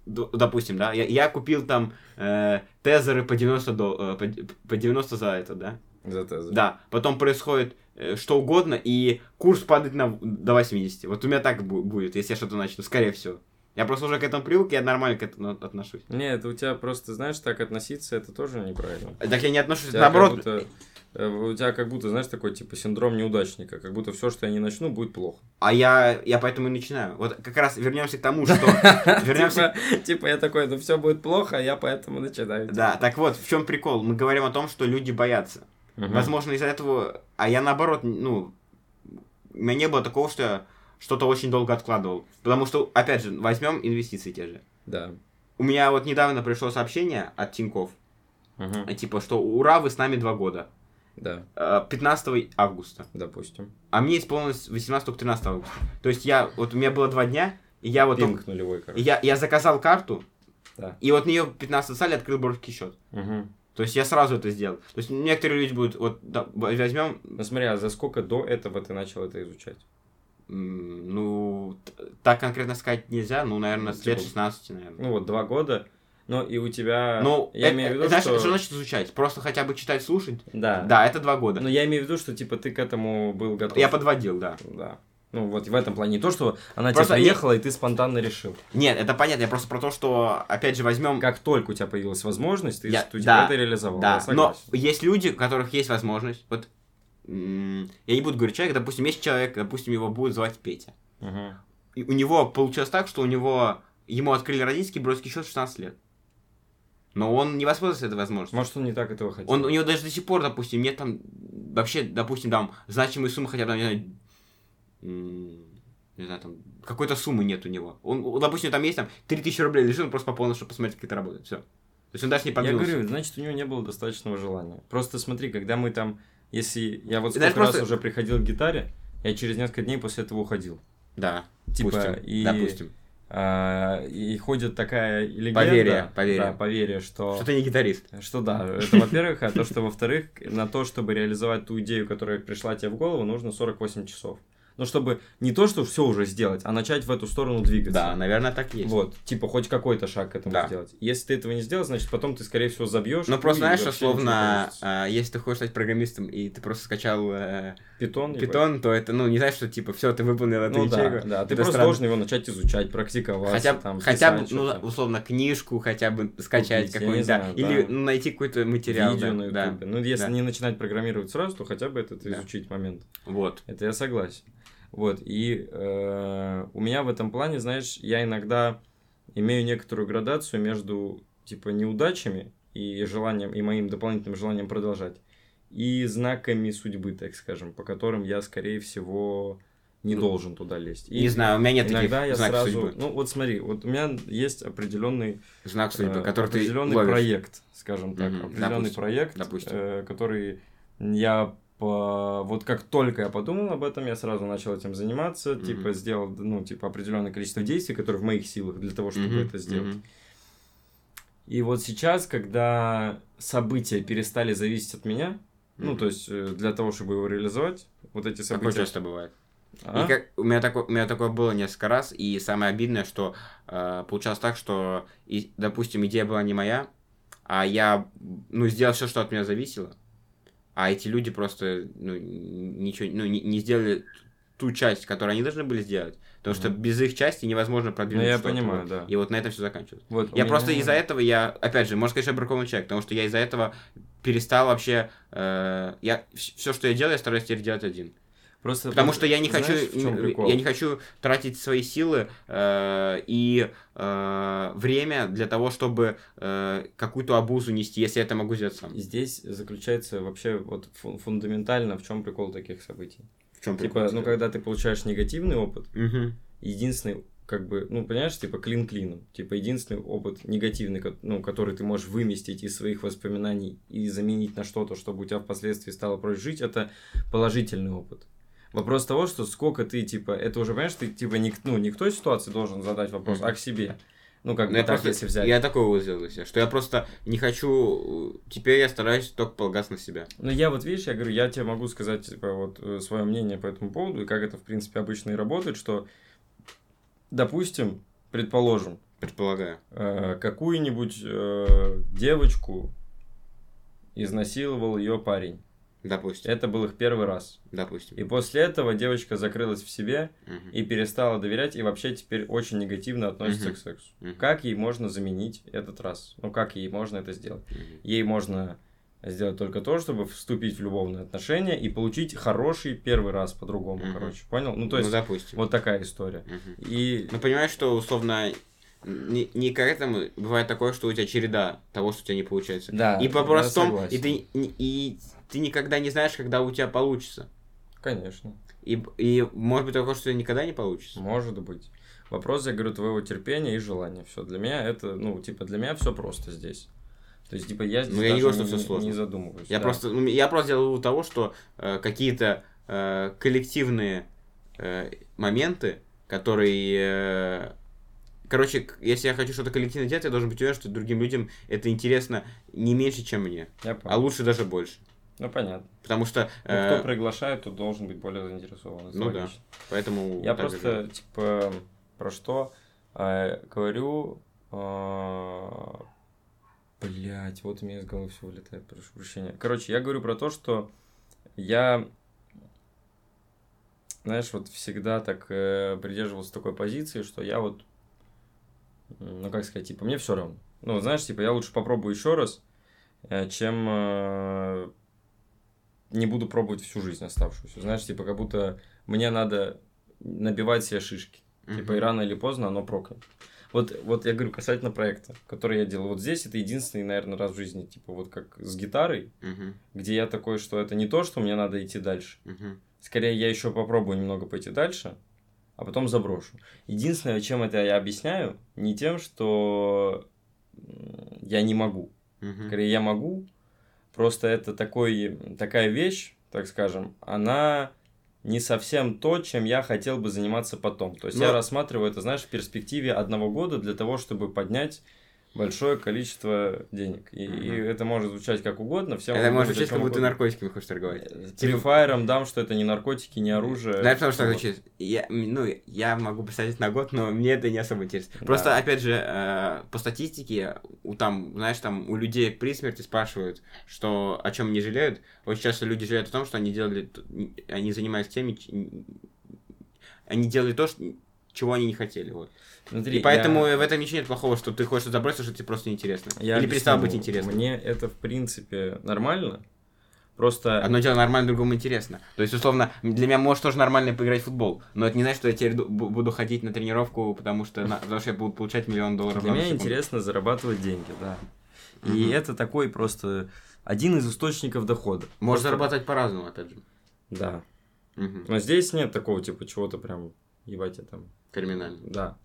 допустим, да, я, я купил там э, тезеры по 90, дол- э, по, по 90 за это, да, За тезы. да, потом происходит э, что угодно, и курс падает на, до 80, вот у меня так бу- будет, если я что-то начну, скорее всего. Я просто уже к этому привык, я нормально к этому отношусь. Не, это у тебя просто, знаешь, так относиться, это тоже неправильно. Так я не отношусь, тебя наоборот, будто, э, у тебя как будто, знаешь, такой, типа, синдром неудачника. Как будто все, что я не начну, будет плохо. а я, я поэтому и начинаю. Вот как раз вернемся к тому, что... Вернемся Типа, типа я такой, ну все будет плохо, а я поэтому начинаю. Да, так вот, в чем прикол? Мы говорим о том, что люди боятся. Мгм. Возможно, из-за этого... А я наоборот, ну... У меня не было такого, что я что-то очень долго откладывал. Потому что, опять же, возьмем инвестиции те же. Да. У меня вот недавно пришло сообщение от Тиньков, Мгм. типа, что ура, вы с нами два года. Да, Э, 15 августа. допустим. А мне исполнилось 18-13 августа. То есть я, вот у меня было два дня, и я вот Пинг нулевой, короче. я, я заказал карту, Да. и вот нее 15 сале открыл брокерский счет. Мгм. То есть я сразу это сделал. То есть некоторые люди будут, вот да, возьмем, Ну смотри, а за сколько до этого ты начал это изучать? м, ну, т- так конкретно сказать нельзя, ну, наверное, с лет Типа, 16, наверное. Ну вот, два года. Но и у тебя... Ну, я э- имею в э, виду, знаешь, что... что значит изучать? Просто хотя бы читать, слушать? Да. Да, это два года. Но я имею в виду, что типа ты к этому был готов. Я подводил, да. Да. Ну вот в этом плане. Не то, что она Просто тебе не- приехала, и ты спонтанно решил. Нет, это понятно, я просто про то, что, опять же, возьмем... Как только у тебя появилась возможность, ты, Я- ты да, это реализовал. Да, но есть люди, у которых есть возможность, вот, я не буду говорить человек, допустим, есть человек, допустим, его будут звать Петя. Мгм. И у него получилось так, что у него, ему открыли родительский бросский счет в 16 лет. Но он не воспользовался этой возможностью. Может, он не так этого хотел. Он, у него даже до сих пор, допустим, нет там, вообще, допустим, там, значимой суммы хотя бы, не знаю, не знаю, там, какой-то суммы нет у него. Он, у- допустим, там есть там 3000 рублей лежит, он просто пополнил, чтобы посмотреть, как это работает. Все. То есть он даже не Я подвинулся. говорю, значит, у него не было достаточного желания. Просто смотри, когда мы там, если я вот сколько раз просто- уже приходил к гитаре, я через несколько дней после этого уходил. Да, Типа, допустим, и, допустим. а, и ходит такая легенда. Поверье, поверье. Да, поверье, что... Что ты не гитарист. Что да, это во-первых, а то, что во-вторых, на то, чтобы реализовать ту идею, которая пришла тебе в голову, нужно 48 часов. Ну, чтобы не то, что все уже сделать, а начать в эту сторону двигаться. Да, наверное, так есть. Вот, типа, хоть какой-то шаг к этому Да. сделать. Если ты этого не сделал, значит, потом ты, скорее всего, забьешь. Ну, просто и знаешь, условно, а, если ты хочешь стать программистом, и ты просто скачал э, Питон. ебать. питон, то это, ну, не знаешь, что, типа, все, ты выполнил эту Ну да, ячейку. да, ты Это просто странно. должен его начать изучать, практиковать. Хотя, там, хотя бы, ну, условно, книжку хотя бы скачать какую-нибудь, да. Или да. ну, найти какой-то материал. видео да, на да. ютубе. Ну, если да. не начинать программировать сразу, то хотя бы этот Да. изучить момент. Вот. Это я согласен. Вот, и э, у меня в этом плане, знаешь, я иногда имею некоторую градацию между, типа, неудачами и желанием, и моим дополнительным желанием продолжать, и знаками судьбы, так скажем, по которым я, скорее всего, не Ну, должен туда лезть. И не знаю, у меня нет иногда таких я знаков сразу... судьбы. Ну, вот смотри, вот у меня есть определенный Знак судьбы, э, который ты определенный ловишь. проект, скажем так, Мгм, определенный допустим, проект, допустим. э, который я по... вот как только я подумал об этом, я сразу начал этим заниматься, Мгм. типа сделал, ну, типа определенное количество действий, которые в моих силах для того, чтобы Мгм, это сделать. мгм. И вот сейчас, когда события перестали зависеть от меня, ну, Мгм. то есть э, для того, чтобы его реализовать, вот эти Такое события... часто бывает. А? И как, у, меня такое, у меня такое было несколько раз, и самое обидное, что э, получалось так, что, и, допустим, идея была не моя, а я, ну, сделал все, что от меня зависело, а эти люди просто, ну, ничего, ну, не, не сделали ту часть, которую они должны были сделать. Потому что без их части невозможно продвинуть Ну, я что-то. понимаю, Вот. да. И вот на этом все заканчивается. Вот, Я меня- просто из-за этого, я, опять же, можно сказать, что я бракованный человек, потому что я из-за этого перестал вообще, э, я, все, что я делаю, я стараюсь теперь делать один. Просто Потому что я не знаешь, хочу, прикол? я не хочу тратить свои силы э, и э, время для того, чтобы э, какую-то обузу нести, если я это могу сделать сам. Здесь заключается вообще вот фу- фундаментально в чем прикол таких событий. В чем Типа, ну когда ты получаешь негативный опыт, Мгм. единственный, как бы, ну, понимаешь, типа клин клином. Типа, единственный опыт негативный, ну, который ты можешь выместить из своих воспоминаний и заменить на что-то, чтобы у тебя впоследствии стало проще жить, это положительный опыт. Вопрос того, что сколько ты, типа, это уже, понимаешь, ты, типа, не, к- ну, не к той ситуации должен задать вопрос, а к себе. Ну, как Ну, бы так, просто, если взять. я такой вывод сделал себя, что я просто не хочу, теперь я стараюсь только полагаться на себя. Ну, я вот, видишь, я говорю, я тебе могу сказать, типа, вот, свое мнение по этому поводу, и как это, в принципе, обычно и работает, что, допустим, предположим, Предполагаю. э, какую-нибудь э, девочку изнасиловал ее парень. Допустим. Это был их первый раз. Допустим. И после этого девочка закрылась в себе Мгм. и перестала доверять, и вообще теперь очень негативно относится Мгм. к сексу. Мгм. Как ей можно заменить этот раз? Ну, как ей можно это сделать? Мгм. Ей можно сделать только то, чтобы вступить в любовные отношения и получить хороший первый раз по-другому, Мгм. короче. Понял? Ну, то есть, ну, допустим. вот такая история. Мгм. И Ну, понимаешь, что условно не, не к этому бывает такое, что у тебя череда того, что у тебя не получается. Да, и по-простому, и ты, и ты никогда не знаешь, когда у тебя получится. конечно. И, и может быть такое, что никогда не получится. Может быть. Вопрос, я говорю, твоего терпения и желания. Все. Для меня это, ну, типа, для меня все просто здесь. То есть, типа, я здесь Ну, я не говорю, что всё сложно. не задумываюсь. Я да. просто, ну, я просто делал вывод того, что э, какие-то э, коллективные э, моменты, которые... э, короче, если я хочу что-то коллективно делать, я должен быть уверен, что другим людям это интересно не меньше, чем мне, Я а лучше даже больше. Ну, понятно. Потому что... Ну, э, кто приглашает, тот должен быть более заинтересован. Ну да. логично. Поэтому... Я просто, живу. типа, про что э, говорю... Блять, вот у меня из головы все вылетает, прошу прощения. Короче, я говорю про то, что я, знаешь, вот всегда так э, придерживался такой позиции, что я вот, ну как сказать, типа, мне все равно. Ну, знаешь, типа, я лучше попробую еще раз, э, чем э, не буду пробовать всю жизнь оставшуюся. Знаешь, типа, как будто мне надо набивать себе шишки. Типа, и рано или поздно оно прокнет. Вот, вот я говорю касательно проекта, который я делал. Вот здесь это единственный, наверное, раз в жизни, типа, вот как с гитарой, Мгм. где я такой, что это не то, что мне надо идти дальше. Мгм. Скорее, я еще попробую немного пойти дальше, а потом заброшу. Единственное, чем это я объясняю, не тем, что я не могу. Мгм. Скорее, я могу, просто это такой, такая вещь, так скажем, она не совсем то, чем я хотел бы заниматься потом. То есть Ну- я рассматриваю это, знаешь, в перспективе одного года для того, чтобы поднять большое количество денег. И, и Мгм. это может звучать как угодно. Все Это может звучать, как будто ты наркотиками хочешь торговать. Э, Типа- Префайром дам, что это не наркотики, не оружие. Знаешь, потому что Вот. звучит? Я, ну, я могу представить на год, но мне это не особо интересно. Да. Просто, опять же, э, по статистике, у там, знаешь, там у людей при смерти спрашивают, что о чем не жалеют. Очень часто люди жалеют о том, что они делали, они занимались теми, они делали то, что- чего они не хотели. Вот. Смотри, И поэтому я- в этом ничего нет плохого, что ты хочешь забросить, что тебе просто неинтересно. я Или перестало быть интересно. Мне это, в принципе, нормально. Просто... Одно дело нормально, другому интересно. То есть, условно, для меня может тоже нормально поиграть в футбол, но это не значит, что я теперь ду- бу- буду ходить на тренировку, потому что, на- потому что я буду получать миллион долларов Для меня интересно зарабатывать деньги, да. И Мгм. это такой просто один из источников дохода. Можно Просто- зарабатывать по-разному, опять же. Да. Мгм. Но здесь нет такого, типа, чего-то прям, ебать, я там... Криминально. Да.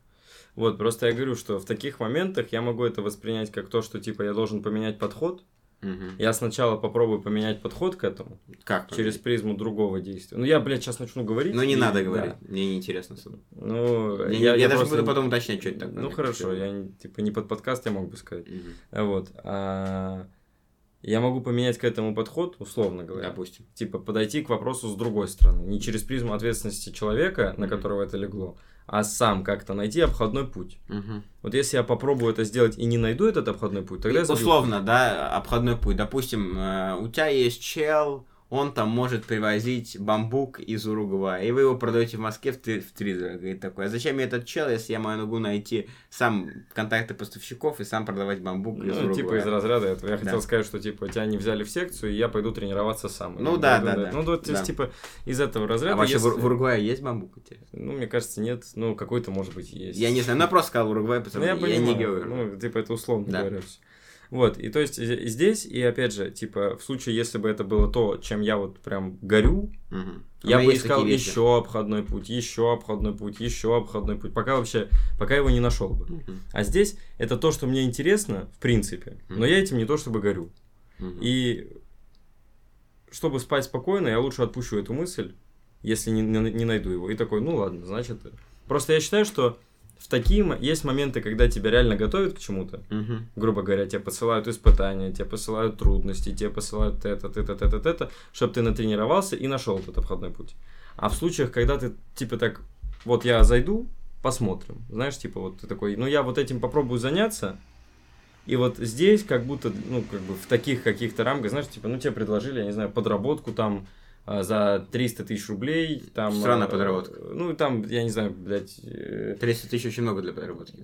Вот, просто я говорю, что в таких моментах я могу это воспринять как то, что, типа, я должен поменять подход. Мгм. Я сначала попробую поменять подход к этому Как? через призму другого действия. Ну, я, блядь, сейчас начну говорить. Ну, не и- надо да. говорить. Мне неинтересно. особо. Ну, Я, я даже просто- буду потом уточнять, что это такое. Ну, хорошо, я, типа, не под подкаст я мог бы сказать. Мгм. Вот. А, Я могу поменять к этому подход, условно говоря. Допустим. Типа подойти к вопросу с другой стороны. Не через призму ответственности человека, на которого это легло, а сам как-то найти обходной путь. Мгм. Вот если я попробую это сделать и не найду этот обходной путь, тогда я забью. Условно, да, обходной путь. Допустим, э, у тебя есть чел, он там может привозить бамбук из Уругвая, и вы его продаете в Москве в три, в три дорого. И такой, а зачем мне этот чел, если я могу найти сам контакты поставщиков и сам продавать бамбук из Ну, Уругвая? типа из разряда этого. Я Да. хотел сказать, что типа тебя не взяли в секцию, и я пойду тренироваться сам. Ну Я да, пойду, да, да. Ну, вот, Да. типа, из этого разряда. А вообще в, если- в Уругвае есть бамбук? Ну, мне кажется, нет. Ну, какой-то, может быть, есть. Я не знаю, ну я просто сказал Уругвай, потому Ну, я что я, не понимаю. говорю. Ну, типа, это условно Да. говоря. Вот, и то есть здесь, и опять же, типа, в случае, если бы это было то, чем я вот прям горю, Мгм. У я бы искал еще обходной путь, еще обходной путь, еще обходной путь, пока вообще, пока его не нашел бы. Мгм. А здесь это то, что мне интересно, в принципе, но Мгм. я этим не то чтобы горю. Мгм. И чтобы спать спокойно, я лучше отпущу эту мысль, если не, не- не найду его. И такой, ну ладно, значит. Просто я считаю, что такие есть моменты, когда тебя реально готовят к чему-то. Мгм. Грубо говоря, тебе посылают испытания, тебе посылают трудности, тебе посылают это, это, это, это, это, чтобы ты натренировался и нашел этот обходной путь. А в случаях, когда ты типа так, вот я зайду, посмотрим. Знаешь, типа вот ты такой, ну я вот этим попробую заняться, и вот здесь как будто, ну, как бы в таких каких-то рамках, знаешь, типа, ну, тебе предложили, я не знаю, подработку там за 300 тысяч рублей, там... Странная а, подработка. Ну, там, я не знаю, блядь... э, 300 тысяч очень много для подработки.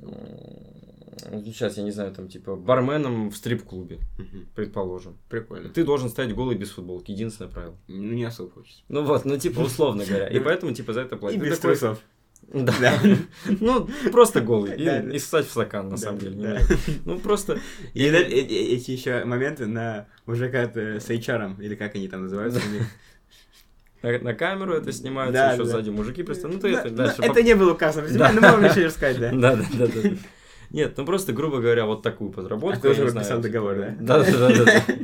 Сейчас, я не знаю, там, типа, барменом в стрип-клубе, Мгм. предположим. Прикольно. Ты должен стоять голый без футболки, единственное правило. Ну, не особо хочется. Ну вот, ну, типа, условно говоря. И поэтому, типа, за это И платят. Ты без трусов. Да. Да. Ну, просто голый. И, Да, да. и ссать в стакан, на самом деле. Ну, просто... И э- э- э- эти еще моменты на мужика с HR, или как они там называются. На, на камеру это снимаются, Да, еще да. сзади мужики просто. Ну, ты Да, это ну, дальше. Это не было указано Да. но можно еще рассказать, да? Да, да, да, да. Нет, ну просто, грубо говоря, вот такую подработку. А ты уже подписал типа, договор, да? Да, да, да, да.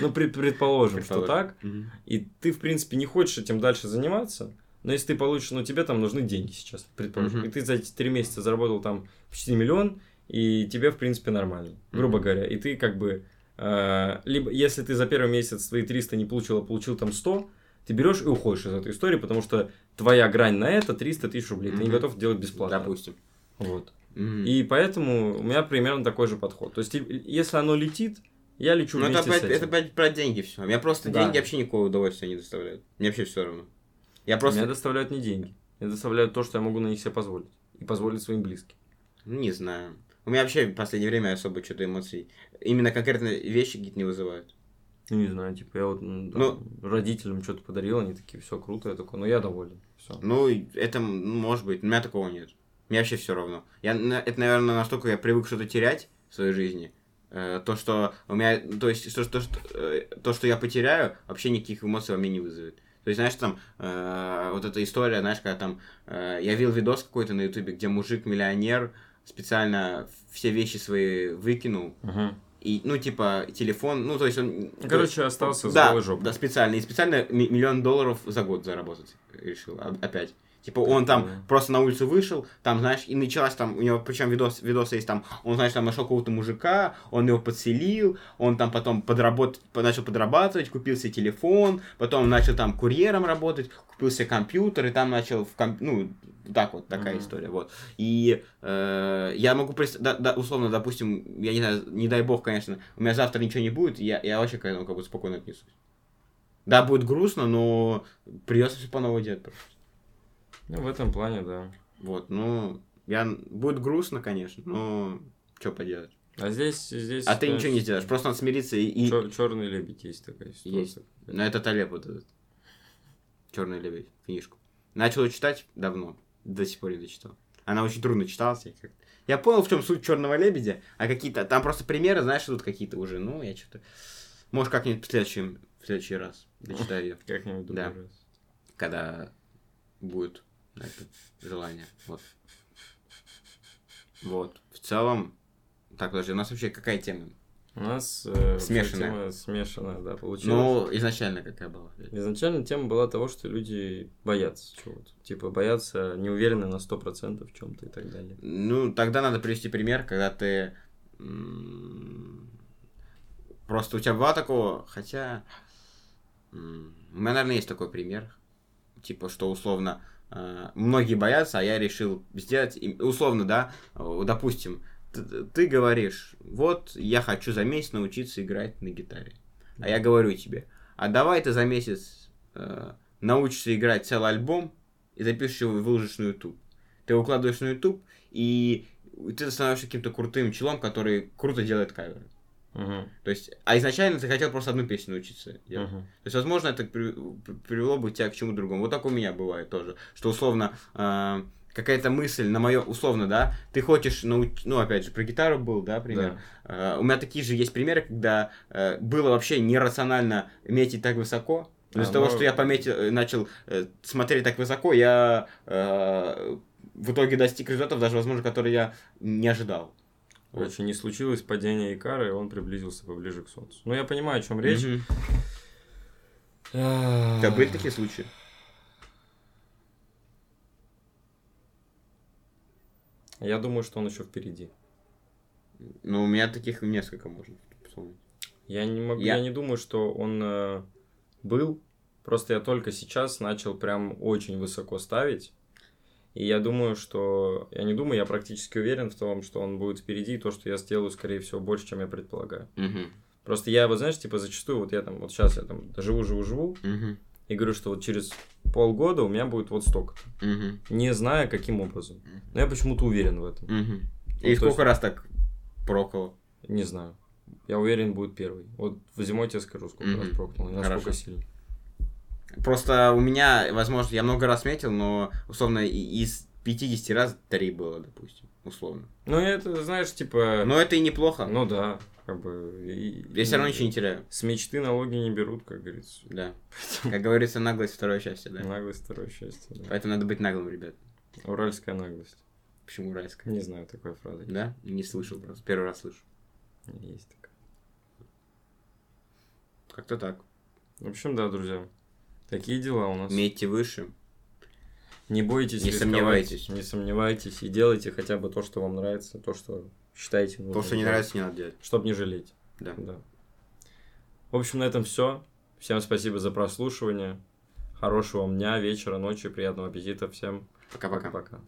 Ну, пред- предположим, что так. И ты, в принципе, не хочешь этим дальше заниматься. Но если ты получишь, ну, тебе там нужны деньги сейчас, предположим. И ты за эти три месяца заработал там почти миллион, и тебе, в принципе, нормально, грубо говоря. И ты как бы... э, либо, если ты за первый месяц свои 300 не получил, а получил там 100, ты берешь и уходишь из этой истории, потому что твоя грань на это 300 тысяч рублей. Ты не готов делать бесплатно. Допустим. Вот. Мгм. И поэтому у меня примерно такой же подход. То есть, если оно летит, я лечу Ну, это вместе с опять, этим. это опять про деньги все. Меня просто Да. деньги вообще никакого удовольствия не доставляют. Мне вообще все равно. Я просто, Меня доставляют не деньги. Меня доставляют то, что я могу на них себе позволить. И позволить своим близким. ну, не знаю. У меня вообще в последнее время особо что-то эмоций. Именно конкретно вещи какие-то не вызывают. Ну, не знаю, типа, я вот м, там, Ну- родителям что-то подарил, они такие, все круто, я такой, ну, я доволен. Все. Ну, это м, может быть. У меня такого нет. Мне вообще все равно. Я, это, наверное, настолько я привык что-то терять в своей жизни. э, То, что у меня, то есть, то, что, э, то, что я потеряю, вообще никаких эмоций во мне не вызовет. То есть, знаешь, там, э, вот эта история, знаешь, когда там, э, я видел видос какой-то на ютубе, где мужик-миллионер специально все вещи свои выкинул, и, ну, типа, телефон, ну, то есть он... Короче, остался с да, голой жопой. Да, специально. И специально ми- миллион долларов за год заработать решил а- опять. Типа он там Прикольно. просто на улицу вышел, там, знаешь, и началась там, у него, причем видос, видос есть там, он, знаешь, там нашел какого-то мужика, он его подселил, он там потом подработ... по- начал подрабатывать, купил себе телефон, потом начал там курьером работать, купил себе компьютер, и там начал, в комп... ну, так вот, такая Мгм. история, вот. И э, я могу представить, да, да, условно, допустим, я не знаю, не дай бог, конечно, у меня завтра ничего не будет, я, я вообще к этому как бы спокойно отнесусь. Да, будет грустно, но придется все по новой делать просто. Ну, в этом плане, да. Вот, ну, я... будет грустно, конечно, но что поделать. А здесь, здесь... А ты ничего не сделаешь, просто надо смириться и... и... Черный лебедь есть такая ситуация. Есть. Ну, это Талеб вот этот. Черный лебедь, книжку. Начал читать давно, до сих пор не дочитал. Она очень трудно читалась. Я, как... я понял, в чем суть черного лебедя, а какие-то. Там просто примеры, знаешь, тут какие-то уже. Ну, я что-то. Может, как-нибудь в следующем, в следующий раз дочитаю ее, Как-нибудь Да. раз. когда будет это желание. Вот. Вот. В целом. Так, подожди, у нас вообще какая тема? У нас э, Смешанная. тема смешанная, да, получилась. Ну, изначально какая была? Изначально тема была того, что люди боятся чего-то. Типа боятся, не уверены на 100% в чем-то и так далее. Ну, тогда надо привести пример, когда ты... Просто у тебя было такого, хотя... У меня, наверное, есть такой пример. Типа, что условно многие боятся, а я решил сделать... Условно, да, э, допустим, ты говоришь, вот, я хочу за месяц научиться играть на гитаре. А я говорю тебе, а давай ты за месяц э, научишься играть целый альбом и запишешь его и выложишь на YouTube. Ты его укладываешь на YouTube, и ты становишься каким-то крутым челом, который круто делает каверы. То есть, а изначально ты хотел просто одну песню научиться делать. Мгм. То есть, возможно, это при- привело бы тебя к чему другому. Вот так у меня бывает тоже. Что условно э, какая-то мысль на мое, условно, да, ты хочешь науч... ну, опять же, про гитару был, да, пример. Э, у меня такие же есть примеры, когда э, было вообще нерационально метить так высоко. Но А, из-за того, ну- что я пометил, э, начал э, смотреть так высоко, я э, в итоге достиг результатов, даже, возможно, которые я не ожидал. Короче, не случилось падение Икара, и он приблизился поближе к Солнцу. Ну, я понимаю, о чем речь. Мгм. У тебя были такие случаи? Я думаю, что он еще впереди. Ну, у меня таких несколько можно вспомнить. Я не могу, Я- я, не думаю, что он э, был. Просто я только сейчас начал прям очень высоко ставить. И я думаю, что... Я не думаю, я практически уверен в том, что он будет впереди, и то, что я сделаю, скорее всего, больше, чем я предполагаю. Мгм. Просто я, вот знаешь, типа зачастую, вот я там, вот сейчас я там живу, живу, живу, Мгм. и говорю, что вот через полгода у меня будет вот столько Мгм. Не зная, каким образом. Но я почему-то уверен в этом. Мгм. Ну, И сколько раз так проколо? Не знаю. Я уверен, будет первый. Вот в зимой тебе скажу, сколько Мгм. раз прокнул, насколько Хорошо. сильно. Просто у меня, возможно, я много раз метил, но, условно, из 50 раз 3 было, допустим, условно. Ну, это, знаешь, типа... Но это и неплохо. Ну да, как бы... и- Я все равно ничего не теряю. С мечты налоги не берут, как говорится. Да. Как говорится, наглость второе счастье, да. Наглость второе счастье. да. Поэтому надо быть наглым, ребят. Уральская наглость. Почему уральская? Не знаю такой фразы. Да? Не слышал просто. Первый раз слышу. Есть такая. Как-то так. В общем, да, друзья. Такие дела у нас. Метьте выше. Не бойтесь Не рисковать, сомневайтесь. Не сомневайтесь. И делайте хотя бы то, что вам нравится, то, что считаете нужным. То, что не нравится, не надо делать. Чтобы не жалеть. Да. Да. В общем, на этом все. Всем спасибо за прослушивание. Хорошего вам дня, вечера, ночи, приятного аппетита. Всем Пока-пока. пока.